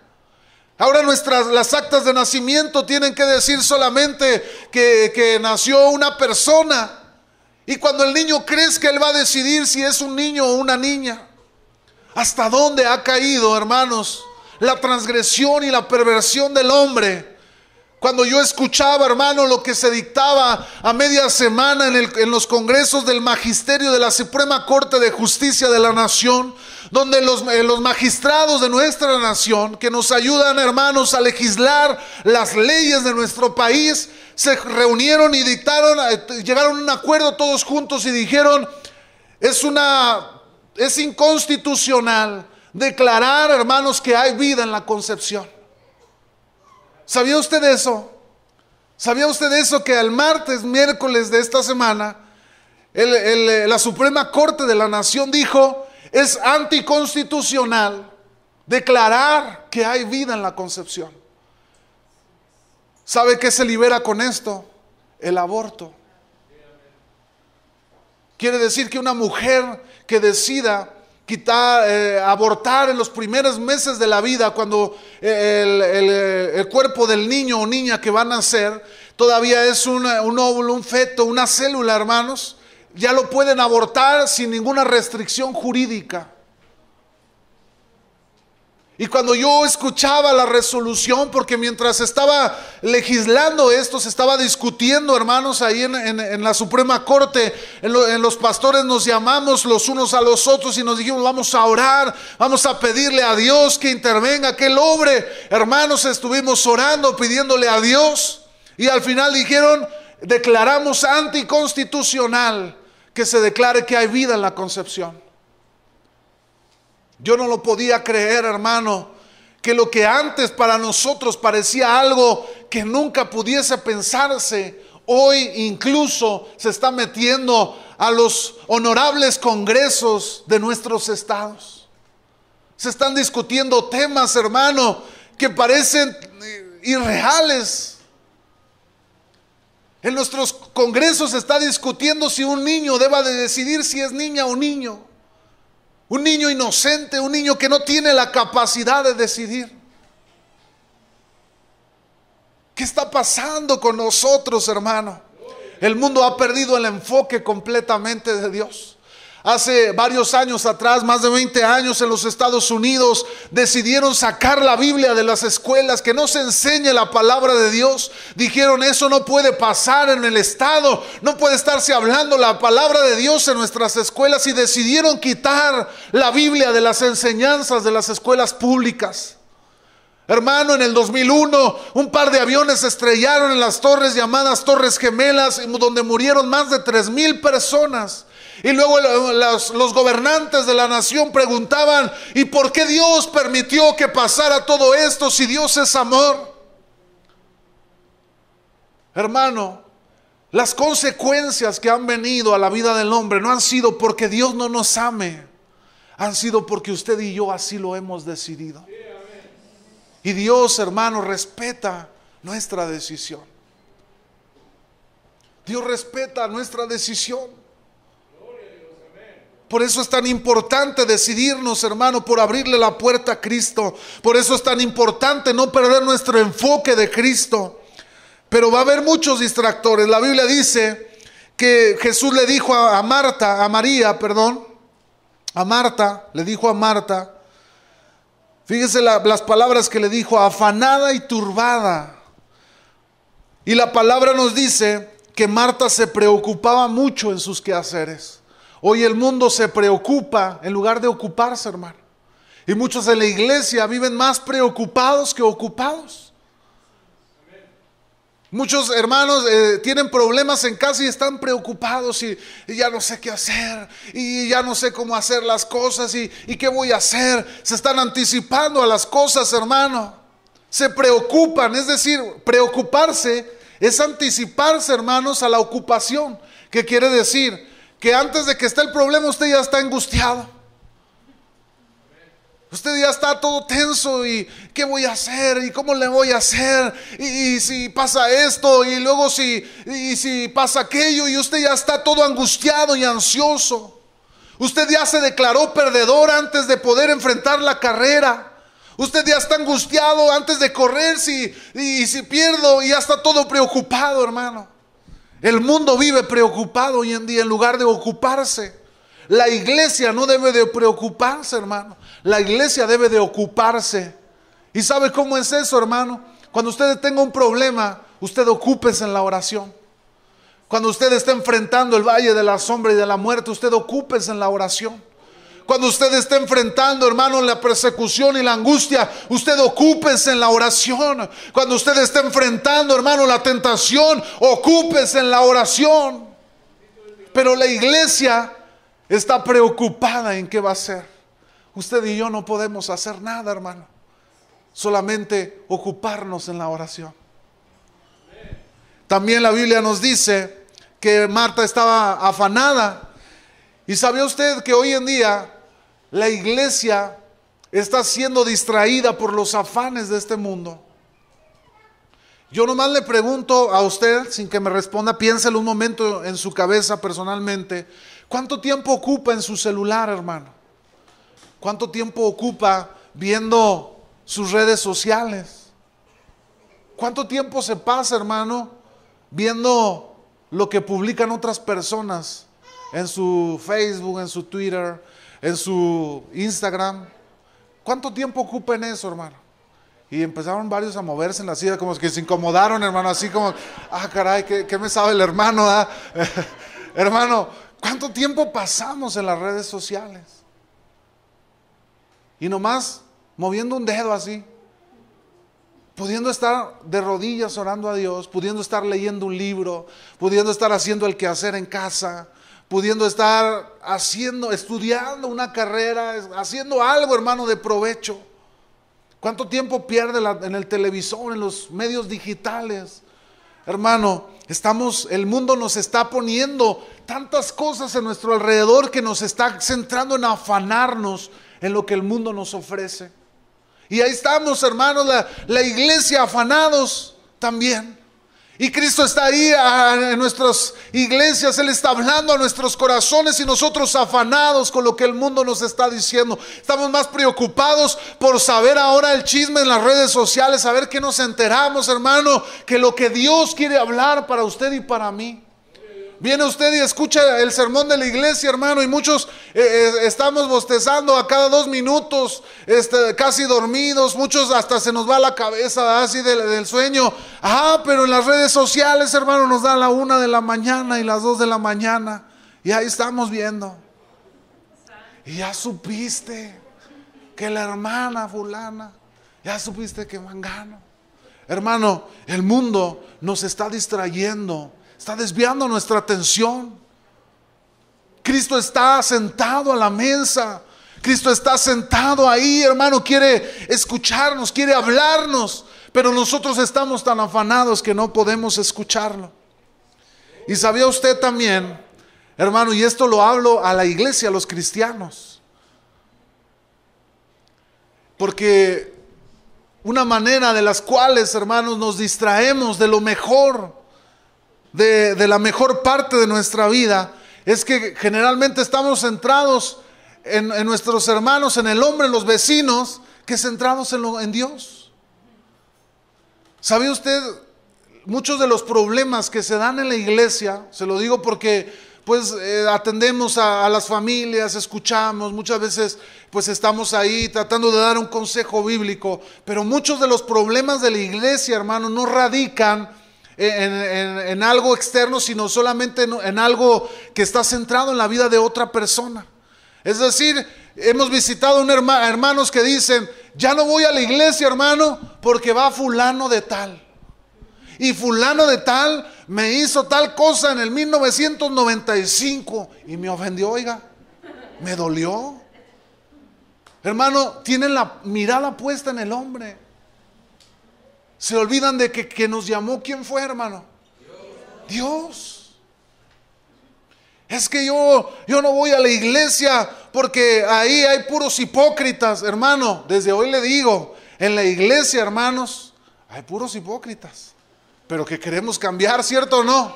Ahora nuestras las actas de nacimiento tienen que decir solamente que, que nació una persona. Y cuando el niño crezca, él va a decidir si es un niño o una niña. ¿Hasta dónde ha caído, hermanos, la transgresión y la perversión del hombre? Cuando yo escuchaba, hermano, lo que se dictaba a media semana en, los congresos del magisterio de la Suprema Corte de Justicia de la Nación, donde los, eh, los magistrados de nuestra nación, que nos ayudan, hermanos, a legislar las leyes de nuestro país, se reunieron y dictaron, eh, llegaron a un acuerdo todos juntos y dijeron, es una, es inconstitucional declarar, hermanos, que hay vida en la concepción. ¿Sabía usted eso? ¿Sabía usted eso? Que el martes, miércoles de esta semana, la Suprema Corte de la Nación dijo, es anticonstitucional declarar que hay vida en la concepción. ¿Sabe qué se libera con esto? El aborto. Quiere decir que una mujer que decida quitar, eh, abortar en los primeros meses de la vida, cuando eh, el, cuerpo del niño o niña que va a nacer todavía es un óvulo, un feto, una célula, hermanos, ya lo pueden abortar sin ninguna restricción jurídica. Y cuando yo escuchaba la resolución, porque mientras estaba legislando esto, se estaba discutiendo, hermanos, ahí en, la Suprema Corte, en, en, los pastores nos llamamos los unos a los otros y nos dijimos, vamos a orar, vamos a pedirle a Dios que intervenga, que logre. Hermanos, estuvimos orando, pidiéndole a Dios, y al final dijeron, declaramos anticonstitucional que se declare que hay vida en la concepción. Yo no lo podía creer, hermano, que lo que antes para nosotros parecía algo que nunca pudiese pensarse, hoy incluso se está metiendo a los honorables congresos de nuestros estados. Se están discutiendo temas, hermano, que parecen irreales. En nuestros congresos se está discutiendo si un niño deba de decidir si es niña o niño. Un niño inocente, un niño que no tiene la capacidad de decidir. ¿Qué está pasando con nosotros, hermano? El mundo ha perdido el enfoque completamente de Dios. Hace varios años atrás, más de 20 años en los Estados Unidos, decidieron sacar la Biblia de las escuelas, que no se enseñe la palabra de Dios. Dijeron, eso no puede pasar en el Estado, no puede estarse hablando la palabra de Dios en nuestras escuelas y decidieron quitar la Biblia de las enseñanzas de las escuelas públicas. Hermano, en el 2001 un par de aviones se estrellaron en las torres llamadas Torres Gemelas, donde murieron más de tres mil personas. Y luego los, gobernantes de la nación preguntaban, ¿y por qué Dios permitió que pasara todo esto si Dios es amor? Hermano, las consecuencias que han venido a la vida del hombre no han sido porque Dios no nos ame, han sido porque usted y yo así lo hemos decidido. Y Dios, hermano, respeta nuestra decisión. Dios respeta nuestra decisión. Por eso es tan importante decidirnos, hermano, por abrirle la puerta a Cristo. Por eso es tan importante no perder nuestro enfoque de Cristo. Pero va a haber muchos distractores. La Biblia dice que Jesús le dijo a, Marta, a María, perdón, a Marta, le dijo a Marta, fíjese las palabras que le dijo, afanada y turbada. Y la palabra nos dice que Marta se preocupaba mucho en sus quehaceres. Hoy el mundo se preocupa en lugar de ocuparse, hermano. Y muchos en la iglesia viven más preocupados que ocupados. Muchos hermanos eh, tienen problemas en casa y están preocupados y, ya no sé qué hacer y ya no sé cómo hacer las cosas y, y qué voy a hacer. Se están anticipando a las cosas, hermano. Se preocupan, es decir, preocuparse es anticiparse, hermanos, a la ocupación. ¿Qué quiere decir? Que antes de que esté el problema usted ya está angustiado. Usted ya está todo tenso y qué voy a hacer y cómo le voy a hacer y, si pasa esto y luego si y si pasa aquello y usted ya está todo angustiado y ansioso. Usted ya se declaró perdedor antes de poder enfrentar la carrera. Usted ya está angustiado antes de correr si, y si pierdo y ya está todo preocupado, hermano. El mundo vive preocupado hoy en día en lugar de ocuparse. La iglesia no debe de preocuparse, hermano. La iglesia debe de ocuparse. ¿Y sabe cómo es eso, hermano? Cuando usted tenga un problema, usted ocúpese en la oración. Cuando usted está enfrentando el valle de la sombra y de la muerte, usted ocúpese en la oración. Cuando usted esté enfrentando, hermano, la persecución y la angustia, usted ocúpese en la oración. Cuando usted esté enfrentando, hermano, la tentación, ocúpese en la oración. Pero la iglesia está preocupada en qué va a hacer. Usted y yo no podemos hacer nada, hermano. Solamente ocuparnos en la oración. También la Biblia nos dice que Marta estaba afanada. ¿Y sabía usted que hoy en día la iglesia está siendo distraída por los afanes de este mundo. Yo nomás le pregunto a usted, sin que me responda, piénselo un momento en su cabeza personalmente, ¿cuánto tiempo ocupa en su celular, hermano? ¿Cuánto tiempo ocupa viendo sus redes sociales? ¿Cuánto tiempo se pasa, hermano, viendo lo que publican otras personas en su Facebook, en su Twitter, en su Instagram? ¿Cuánto tiempo ocupa en eso, hermano? Y empezaron varios a moverse en la silla, como que se incomodaron, hermano, así como, ah, caray, ¿qué, me sabe el hermano? Ah? hermano, ¿cuánto tiempo pasamos en las redes sociales? Y nomás moviendo un dedo así, pudiendo estar de rodillas orando a Dios, pudiendo estar leyendo un libro, pudiendo estar haciendo el quehacer en casa, pudiendo estar haciendo, estudiando una carrera, haciendo algo, hermano, de provecho. ¿Cuánto tiempo pierde en el televisor, en los medios digitales? Hermano, estamos, el mundo nos está poniendo tantas cosas en nuestro alrededor que nos está centrando en afanarnos en lo que el mundo nos ofrece. Y ahí estamos, hermanos, la, la iglesia afanados también. Y Cristo está ahí en nuestras iglesias, Él está hablando a nuestros corazones y nosotros afanados con lo que el mundo nos está diciendo. Estamos más preocupados por saber ahora el chisme en las redes sociales, saber qué nos enteramos, hermano, que lo que Dios quiere hablar para usted y para mí. Viene usted y escucha el sermón de la iglesia, hermano, y muchos eh, eh, estamos bostezando a cada dos minutos, este, casi dormidos, muchos hasta se nos va la cabeza así del, sueño. Ah, pero en las redes sociales, hermano, nos da la una de la mañana y las dos de la mañana, y ahí estamos viendo. Y ya supiste que la hermana fulana, ya supiste que mangano. Hermano, el mundo nos está distrayendo Está desviando nuestra atención. Cristo está sentado a la mesa. Cristo está sentado ahí, hermano, quiere escucharnos, quiere hablarnos, pero nosotros estamos tan afanados que no podemos escucharlo. Y sabía usted también, hermano, y esto lo hablo a la iglesia, a los cristianos, porque una manera de las cuales, hermanos, nos distraemos de lo mejor de, la mejor parte de nuestra vida es que generalmente estamos centrados en, nuestros hermanos, en el hombre, en los vecinos, que centrados en, en Dios. ¿Sabe usted? Muchos de los problemas que se dan en la iglesia, se lo digo porque pues eh, atendemos a, a, las familias, escuchamos, muchas veces pues estamos ahí tratando de dar un consejo bíblico, pero muchos de los problemas de la iglesia, hermano, no radican en, algo externo, sino solamente en, algo que está centrado en la vida de otra persona. Es decir, hemos visitado un hermanos que dicen, ya no voy a la iglesia, hermano, porque va fulano de tal. Y fulano de tal me hizo tal cosa en el 1995 y me ofendió, oiga, me dolió. Hermano, tienen la mirada puesta en el hombre. Se olvidan de que, que nos llamó, ¿quién fue, hermano? Dios. Es que yo, yo no voy a la iglesia porque ahí hay puros hipócritas, hermano. Desde hoy le digo, en la iglesia, hermanos, hay puros hipócritas. Pero que queremos cambiar, ¿cierto o no?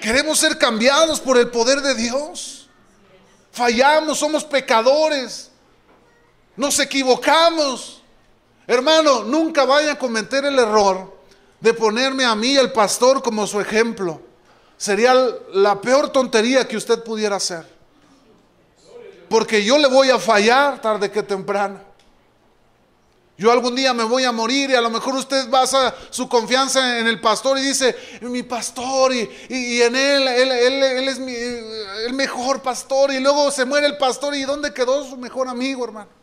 Queremos ser cambiados por el poder de Dios. Fallamos, somos pecadores. Nos equivocamos. Hermano, nunca vaya a cometer el error de ponerme a mí, el pastor, como su ejemplo. Sería la peor tontería que usted pudiera hacer. Porque yo le voy a fallar tarde que temprano. Yo algún día me voy a morir y a lo mejor usted basa su confianza en el pastor y dice, mi pastor y, en él, él, él, es el mejor pastor y luego se muere el pastor y ¿dónde quedó su mejor amigo, hermano?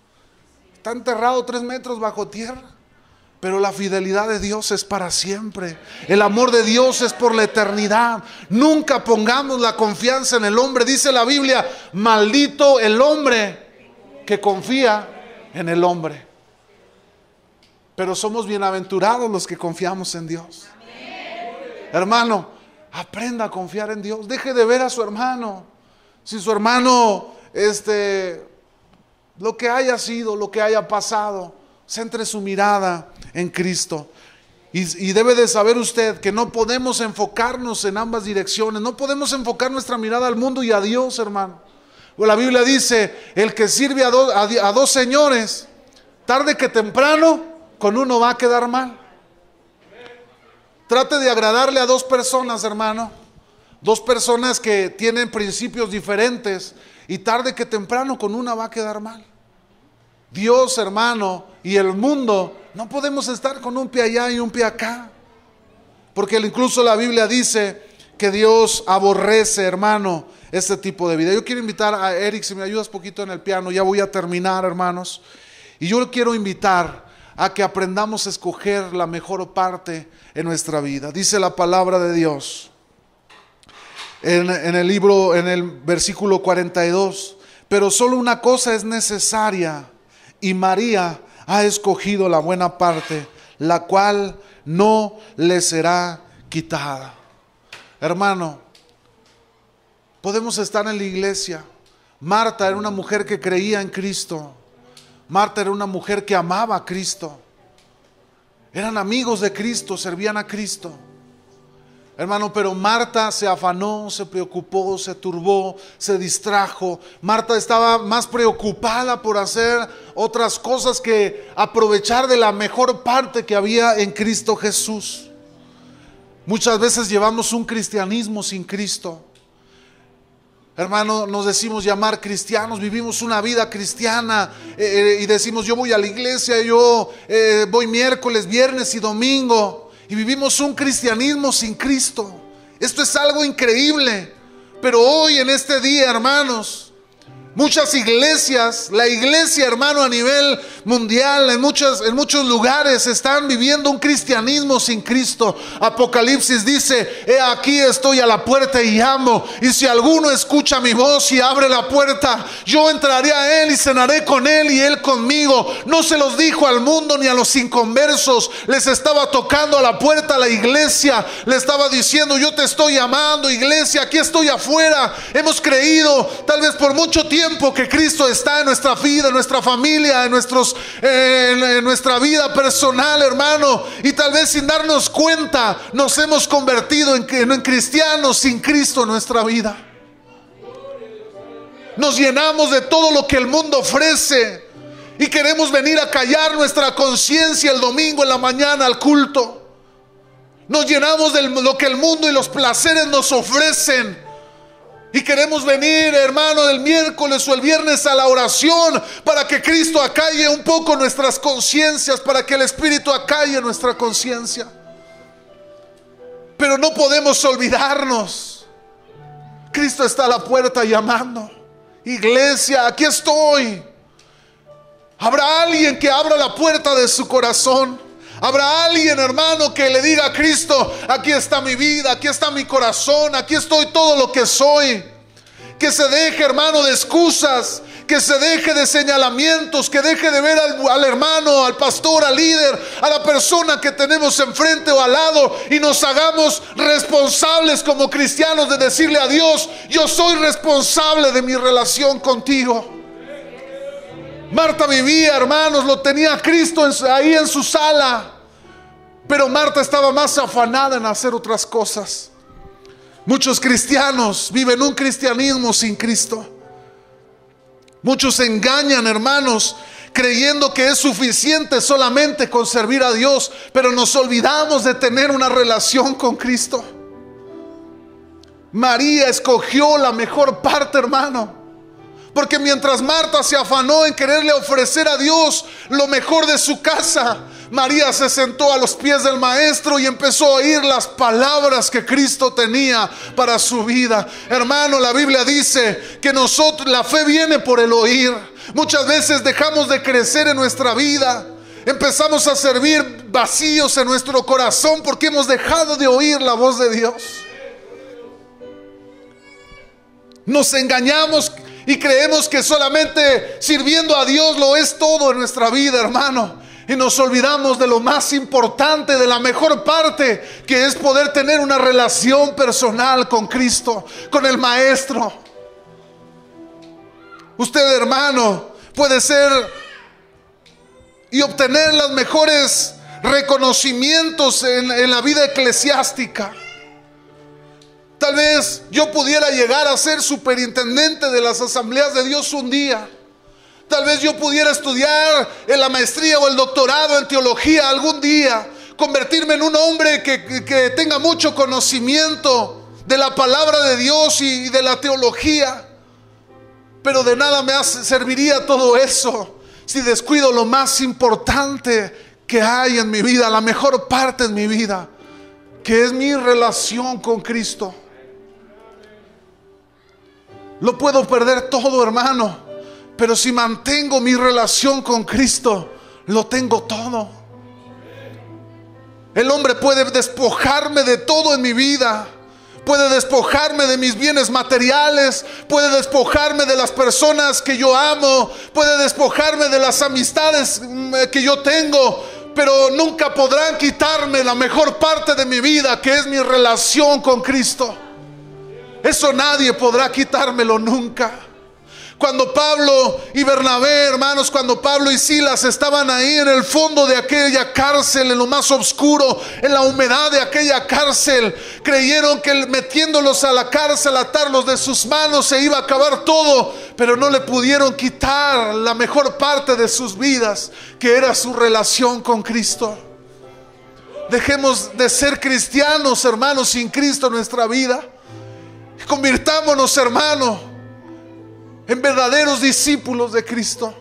Está enterrado tres metros bajo tierra. Pero la fidelidad de Dios es para siempre. El amor de Dios es por la eternidad. Nunca pongamos la confianza en el hombre. Dice la Biblia, maldito el hombre que confía en el hombre. Pero somos bienaventurados los que confiamos en Dios. Hermano, aprenda a confiar en Dios. Deje de ver a su hermano. Si su hermano este, lo que haya sido, lo que haya pasado, centre su mirada en Cristo. Y, debe de saber usted que no podemos enfocarnos en ambas direcciones, no podemos enfocar nuestra mirada al mundo y a Dios, hermano. La Biblia dice, el que sirve a, a dos señores, tarde que temprano, con uno va a quedar mal. Trate de agradarle a dos personas, hermano. Dos personas que tienen principios diferentes y tarde que temprano con una va a quedar mal. Dios, hermano, y el mundo, no podemos estar con un pie allá y un pie acá. Porque incluso la Biblia dice que Dios aborrece, hermano, este tipo de vida. Yo quiero invitar a Eric, si me ayudas poquito en el piano, ya voy a terminar, hermanos. Y yo quiero invitar a que aprendamos a escoger la mejor parte en nuestra vida. Dice la palabra de Dios en, el libro, en el versículo 42, pero solo una cosa es necesaria y María ha escogido la buena parte, la cual no le será quitada. Hermano, podemos estar en la iglesia. Marta era una mujer que creía en Cristo. Marta era una mujer que amaba a Cristo. Eran amigos de Cristo, servían a Cristo. Hermano, pero Marta se afanó, se preocupó, se turbó, se distrajo. Marta estaba más preocupada por hacer otras cosas que aprovechar de la mejor parte que había en Cristo Jesús. Muchas veces llevamos un cristianismo sin Cristo. Hermano, nos decimos llamar cristianos, vivimos una vida cristiana eh, eh, y decimos yo voy a la iglesia, yo eh, voy miércoles, viernes y domingo y vivimos un cristianismo sin Cristo. Esto es algo increíble, pero hoy en este día, hermanos, Muchas iglesias, la iglesia hermano a nivel mundial, en, en muchos lugares están viviendo un cristianismo sin Cristo. Apocalipsis dice, he aquí estoy a la puerta y llamo. Y si alguno escucha mi voz y abre la puerta, yo entraré a él y cenaré con él y él conmigo. No se los dijo al mundo ni a los inconversos. Les estaba tocando a la puerta a la iglesia. Le estaba diciendo, yo te estoy llamando, iglesia, aquí estoy afuera. Hemos creído tal vez por mucho tiempo que Cristo está en nuestra vida, en nuestra familia, en, nuestros, en, nuestra vida personal, hermano. Y tal vez sin darnos cuenta nos hemos convertido en, en cristianos sin Cristo en nuestra vida. Nos llenamos de todo lo que el mundo ofrece y queremos venir a callar nuestra conciencia el domingo en la mañana al culto. Nos llenamos de lo que el mundo y los placeres nos ofrecen y queremos venir, hermano, el miércoles o el viernes a la oración para que Cristo acalle un poco nuestras conciencias, para que el Espíritu acalle nuestra conciencia. Pero no podemos olvidarnos. Cristo está a la puerta llamando. Iglesia, aquí estoy. Habrá alguien que abra la puerta de su corazón. Habrá alguien, hermano, que le diga a Cristo, aquí está mi vida, aquí está mi corazón, aquí estoy todo lo que soy. Que se deje, hermano, de excusas, que se deje de señalamientos, que deje de ver al, hermano, al pastor, al líder, a la persona que tenemos enfrente o al lado y nos hagamos responsables como cristianos de decirle a Dios, yo soy responsable de mi relación contigo. Marta vivía, hermanos, lo tenía Cristo ahí en su sala. Pero Marta estaba más afanada en hacer otras cosas. Muchos cristianos viven un cristianismo sin Cristo. Muchos engañan, hermanos, creyendo que es suficiente solamente con servir a Dios, pero nos olvidamos de tener una relación con Cristo. María escogió la mejor parte, hermano. Porque mientras Marta se afanó en quererle ofrecer a Dios lo mejor de su casa, María se sentó a los pies del maestro y empezó a oír las palabras que Cristo tenía para su vida. Hermano, la Biblia dice que nosotros la fe viene por el oír. Muchas veces dejamos de crecer en nuestra vida. Empezamos a servir vacíos en nuestro corazón porque hemos dejado de oír la voz de Dios. Nos engañamos y creemos que solamente sirviendo a Dios lo es todo en nuestra vida, hermano. Y nos olvidamos de lo más importante, de la mejor parte, que es poder tener una relación personal con Cristo, con el Maestro. Usted, hermano, puede ser y obtener los mejores reconocimientos en, la vida eclesiástica. Tal vez yo pudiera llegar a ser superintendente de las asambleas de Dios un día. Tal vez yo pudiera estudiar en la maestría o el doctorado en teología algún día. Convertirme en un hombre que, que tenga mucho conocimiento de la palabra de Dios y de la teología. Pero de nada me serviría todo eso si descuido lo más importante que hay en mi vida, la mejor parte en mi vida, que es mi relación con Cristo. Lo puedo perder todo, hermano, pero si mantengo mi relación con Cristo, lo tengo todo. El hombre puede despojarme de todo en mi vida. Puede despojarme de mis bienes materiales, puede despojarme de las personas que yo amo, puede despojarme de las amistades mm, que yo tengo, pero nunca podrán quitarme la mejor parte de mi vida, que es mi relación con Cristo. Eso nadie podrá quitármelo nunca. Cuando Pablo y Bernabé, hermanos, cuando Pablo y Silas estaban ahí en el fondo de aquella cárcel, en lo más oscuro, en la humedad de aquella cárcel, creyeron que metiéndolos a la cárcel, atarlos de sus manos, se iba a acabar todo, pero no le pudieron quitar la mejor parte de sus vidas, que era su relación con Cristo. Dejemos de ser cristianos, hermanos, sin Cristo en nuestra vida. Convirtámonos, hermanos en verdaderos discípulos de Cristo.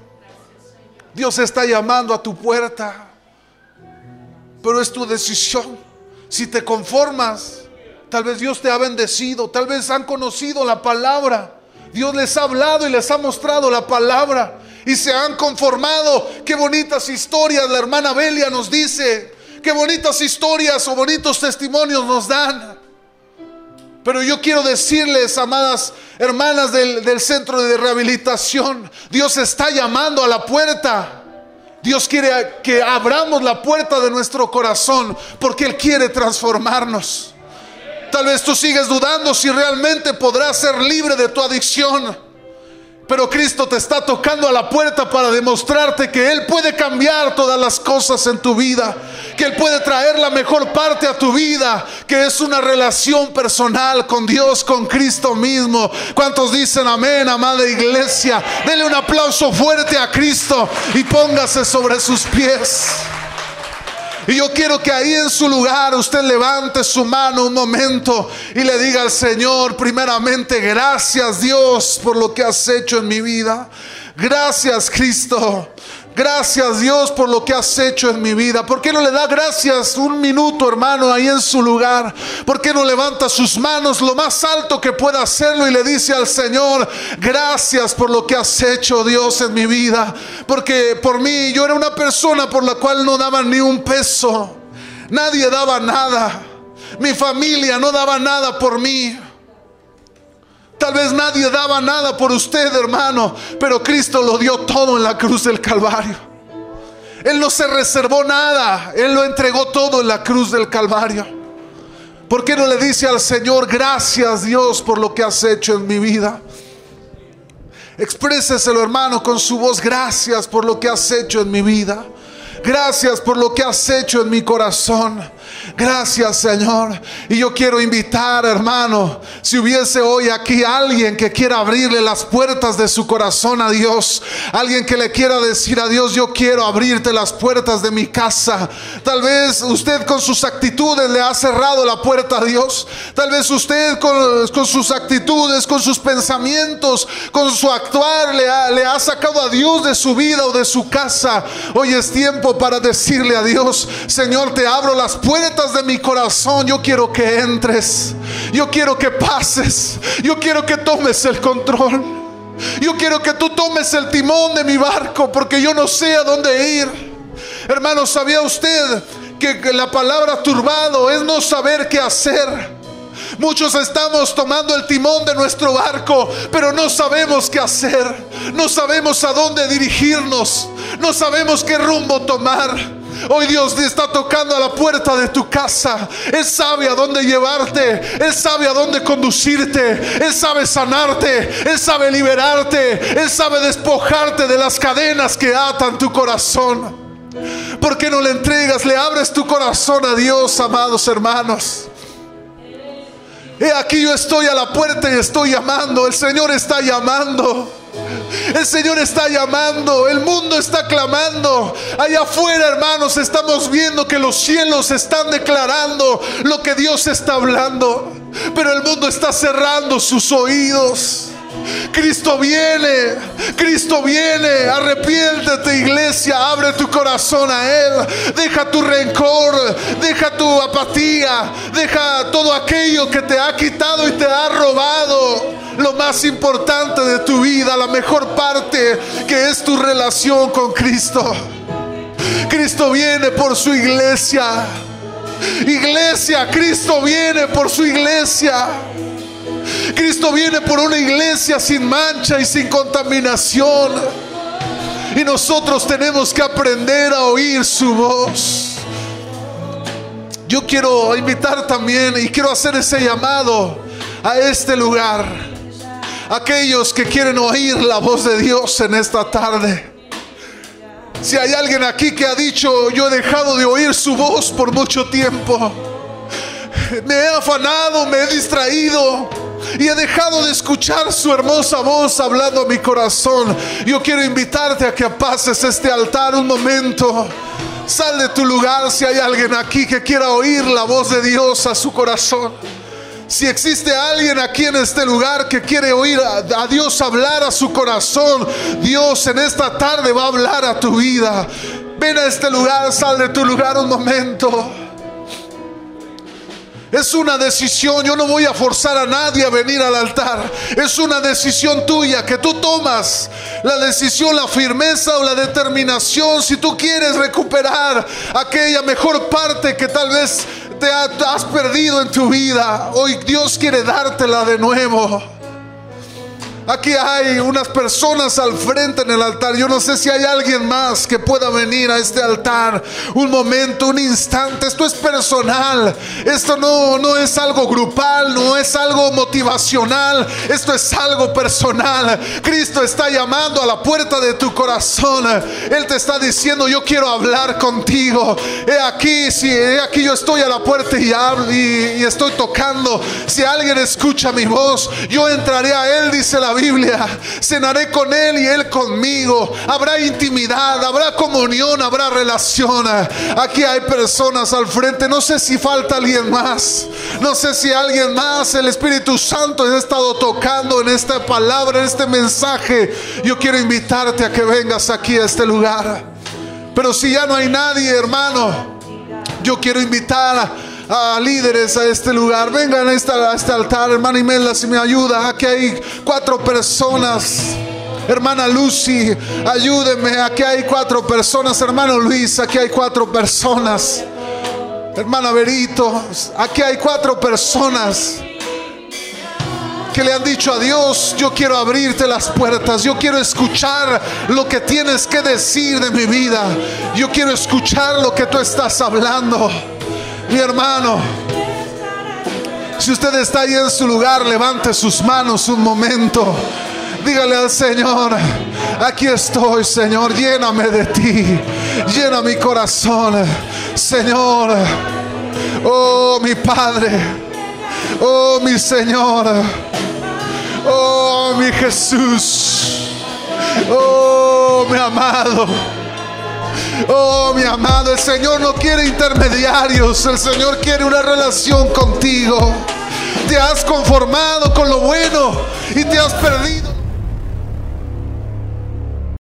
Dios está llamando a tu puerta, pero es tu decisión. Si te conformas, tal vez Dios te ha bendecido, tal vez han conocido la palabra. Dios les ha hablado y les ha mostrado la palabra y se han conformado. Qué bonitas historias la hermana Belia nos dice. Qué bonitas historias o bonitos testimonios nos dan. Pero yo quiero decirles, amadas hermanas del, centro de rehabilitación, Dios está llamando a la puerta. Dios quiere que abramos la puerta de nuestro corazón porque Él quiere transformarnos. Tal vez tú sigues dudando si realmente podrás ser libre de tu adicción. Pero Cristo te está tocando a la puerta para demostrarte que Él puede cambiar todas las cosas en tu vida, que Él puede traer la mejor parte a tu vida, que es una relación personal con Dios, con Cristo mismo. ¿Cuántos dicen amén, amada iglesia? Dele un aplauso fuerte a Cristo y póngase sobre sus pies. Y yo quiero que ahí en su lugar usted levante su mano un momento y le diga al Señor, primeramente, gracias Dios por lo que has hecho en mi vida. Gracias Cristo Gracias Dios por lo que has hecho en mi vida. ¿Por qué no le da gracias un minuto, hermano, ahí en su lugar? ¿Por qué no levanta sus manos lo más alto que pueda hacerlo y le dice al Señor, gracias por lo que has hecho, Dios, en mi vida? Porque por mí yo era una persona por la cual no daba ni un peso. Nadie daba nada. Mi familia no daba nada por mí. Tal vez nadie daba nada por usted, hermano, pero Cristo lo dio todo en la cruz del Calvario. Él no se reservó nada, Él lo entregó todo en la cruz del Calvario. ¿Por qué no le dice al Señor, gracias Dios por lo que has hecho en mi vida? Expréseselo, hermano, con su voz, gracias por lo que has hecho en mi vida. Gracias por lo que has hecho en mi corazón. Gracias Señor. Y yo quiero invitar, hermano, si hubiese hoy aquí alguien que quiera abrirle las puertas de su corazón a Dios, alguien que le quiera decir a Dios, yo quiero abrirte las puertas de mi casa. Tal vez usted con sus actitudes le ha cerrado la puerta a Dios. Tal vez usted con, sus actitudes, con sus pensamientos, con su actuar le ha sacado a Dios de su vida o de su casa. Hoy es tiempo para decirle a Dios, Señor, te abro las puertas de mi corazón. Yo quiero que entres. Yo quiero que pases. Yo quiero que tomes el control. Yo quiero que tú tomes el timón de mi barco porque yo no sé a dónde ir. Hermano, ¿sabía usted que la palabra turbado es no saber qué hacer? Muchos estamos tomando el timón de nuestro barco, pero no sabemos qué hacer. No sabemos a dónde dirigirnos. No sabemos qué rumbo tomar. Hoy Dios está tocando a la puerta de tu casa. Él sabe a dónde llevarte. Él sabe a dónde conducirte. Él sabe sanarte. Él sabe liberarte. Él sabe despojarte de las cadenas que atan tu corazón. ¿Por qué no le entregas, le abres tu corazón a Dios, amados hermanos? He aquí yo estoy a la puerta y estoy llamando. El Señor está llamando. El Señor está llamando, el mundo está clamando. Allá afuera, hermanos, estamos viendo que los cielos están declarando lo que Dios está hablando. Pero el mundo está cerrando sus oídos. Cristo viene, Cristo viene, arrepiéntete iglesia, abre tu corazón a Él, deja tu rencor, deja tu apatía, deja todo aquello que te ha quitado y te ha robado lo más importante de tu vida, la mejor parte que es tu relación con Cristo. Cristo viene por su iglesia. Iglesia, Cristo viene por su iglesia. Cristo viene por una iglesia sin mancha y sin contaminación. Y nosotros tenemos que aprender a oír su voz. Yo quiero invitar también y quiero hacer ese llamado a este lugar. Aquellos que quieren oír la voz de Dios en esta tarde. Si hay alguien aquí que ha dicho, yo he dejado de oír su voz por mucho tiempo. Me he afanado, me he distraído y he dejado de escuchar su hermosa voz hablando a mi corazón. Yo quiero invitarte a que pases este altar un momento. Sal de tu lugar si hay alguien aquí que quiera oír la voz de Dios a su corazón. Si existe alguien aquí en este lugar que quiere oír a, Dios hablar a su corazón, Dios en esta tarde va a hablar a tu vida. Ven a este lugar, sal de tu lugar un momento. Es una decisión, yo no voy a forzar a nadie a venir al altar. Es una decisión tuya que tú tomas. La decisión, la firmeza o la determinación. Si tú quieres recuperar aquella mejor parte que tal vez te has perdido en tu vida, hoy Dios quiere dártela de nuevo. Aquí hay unas personas al frente en el altar. Yo no sé si hay alguien más que pueda venir a este altar. Un momento, un instante. Esto es personal. Esto no, no es algo grupal, no es algo motivacional. Esto es algo personal. Cristo está llamando a la puerta de tu corazón. Él te está diciendo, yo quiero hablar contigo. He aquí, si he aquí yo estoy a la puerta y, hablo, y, y estoy tocando. Si alguien escucha mi voz, yo entraré a Él, dice la Biblia. Cenaré con Él y Él conmigo. Habrá intimidad, habrá comunión, habrá relación. Aquí hay personas al frente. No sé si falta alguien más. No sé si alguien más, el Espíritu Santo, ha estado tocando en esta palabra, en este mensaje. Yo quiero invitarte a que vengas aquí a este lugar. Pero si ya no hay nadie, hermano, yo quiero invitar a a líderes a este lugar. Vengan a este, altar, hermana Imelda, si me ayuda. Aquí hay cuatro personas. Hermana Lucy, ayúdeme. Aquí hay cuatro personas. Hermano Luis, aquí hay cuatro personas. Hermana Berito, aquí hay cuatro personas que le han dicho a Dios, yo quiero abrirte las puertas, yo quiero escuchar lo que tienes que decir de mi vida, yo quiero escuchar lo que tú estás hablando. Mi hermano, si usted está ahí en su lugar, levante sus manos un momento. Dígale al Señor, aquí estoy, Señor, lléname de ti, llena mi corazón, Señor. Oh, mi Padre, oh, mi Señor, oh, mi Jesús, oh, mi amado. Oh, mi amado, el Señor no quiere intermediarios, el Señor quiere una relación contigo. Te has conformado con lo bueno y te has perdido.